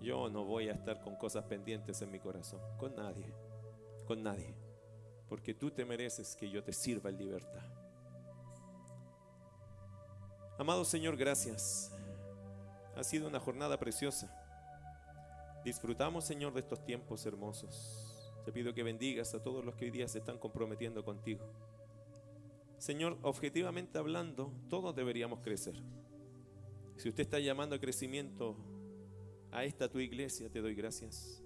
Yo no voy a estar con cosas pendientes en mi corazón, con nadie, con nadie, porque tú te mereces que yo te sirva en libertad. Amado Señor, gracias. Ha sido una jornada preciosa. Disfrutamos, Señor, de estos tiempos hermosos. Te pido que bendigas a todos los que hoy día se están comprometiendo contigo. Señor, objetivamente hablando, todos deberíamos crecer. Si usted está llamando a crecimiento a esta tu iglesia, te doy gracias.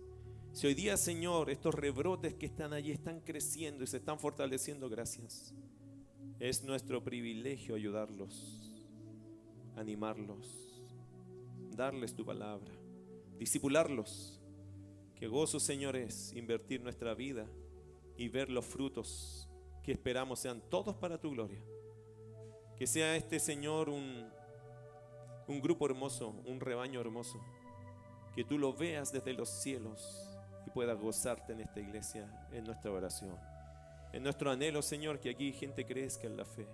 Si hoy día, Señor, estos rebrotes que están allí están creciendo y se están fortaleciendo, gracias. Es nuestro privilegio ayudarlos, animarlos, darles tu palabra, disipularlos. Qué gozo, Señor, es invertir nuestra vida y ver los frutos que esperamos sean todos para tu gloria. Que sea este, Señor, un, un grupo hermoso, un rebaño hermoso. Que tú lo veas desde los cielos y puedas gozarte en esta iglesia, en nuestra oración. En nuestro anhelo, Señor, que aquí gente crezca en la fe.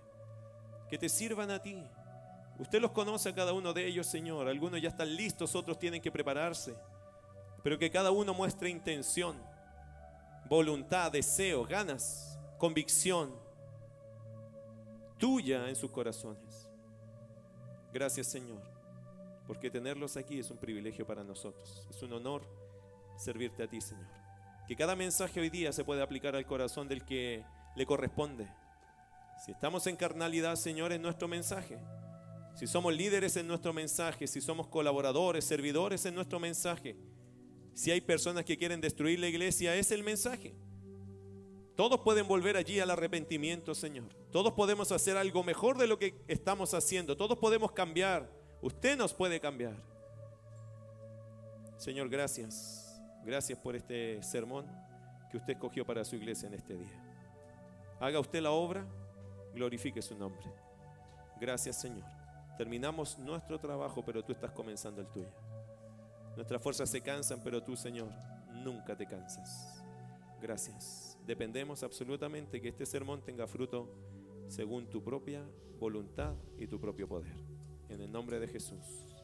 Que te sirvan a ti. Usted los conoce a cada uno de ellos, Señor. Algunos ya están listos, otros tienen que prepararse. Pero que cada uno muestre intención, voluntad, deseo, ganas, convicción tuya en sus corazones. Gracias, Señor, porque tenerlos aquí es un privilegio para nosotros. Es un honor servirte a ti, Señor. Que cada mensaje hoy día se pueda aplicar al corazón del que le corresponde. Si estamos en carnalidad, Señor, es nuestro mensaje. Si somos líderes en nuestro mensaje, si somos colaboradores, servidores en nuestro mensaje, si hay personas que quieren destruir la iglesia, es el mensaje. Todos pueden volver allí al arrepentimiento, Señor. Todos podemos hacer algo mejor de lo que estamos haciendo. Todos podemos cambiar. Usted nos puede cambiar. Señor, gracias. Gracias por este sermón que usted escogió para su iglesia en este día. Haga usted la obra, glorifique su nombre. Gracias, Señor. Terminamos nuestro trabajo, pero tú estás comenzando el tuyo. Nuestras fuerzas se cansan, pero tú, Señor, nunca te cansas. Gracias. Dependemos absolutamente que este sermón tenga fruto según tu propia voluntad y tu propio poder. En el nombre de Jesús.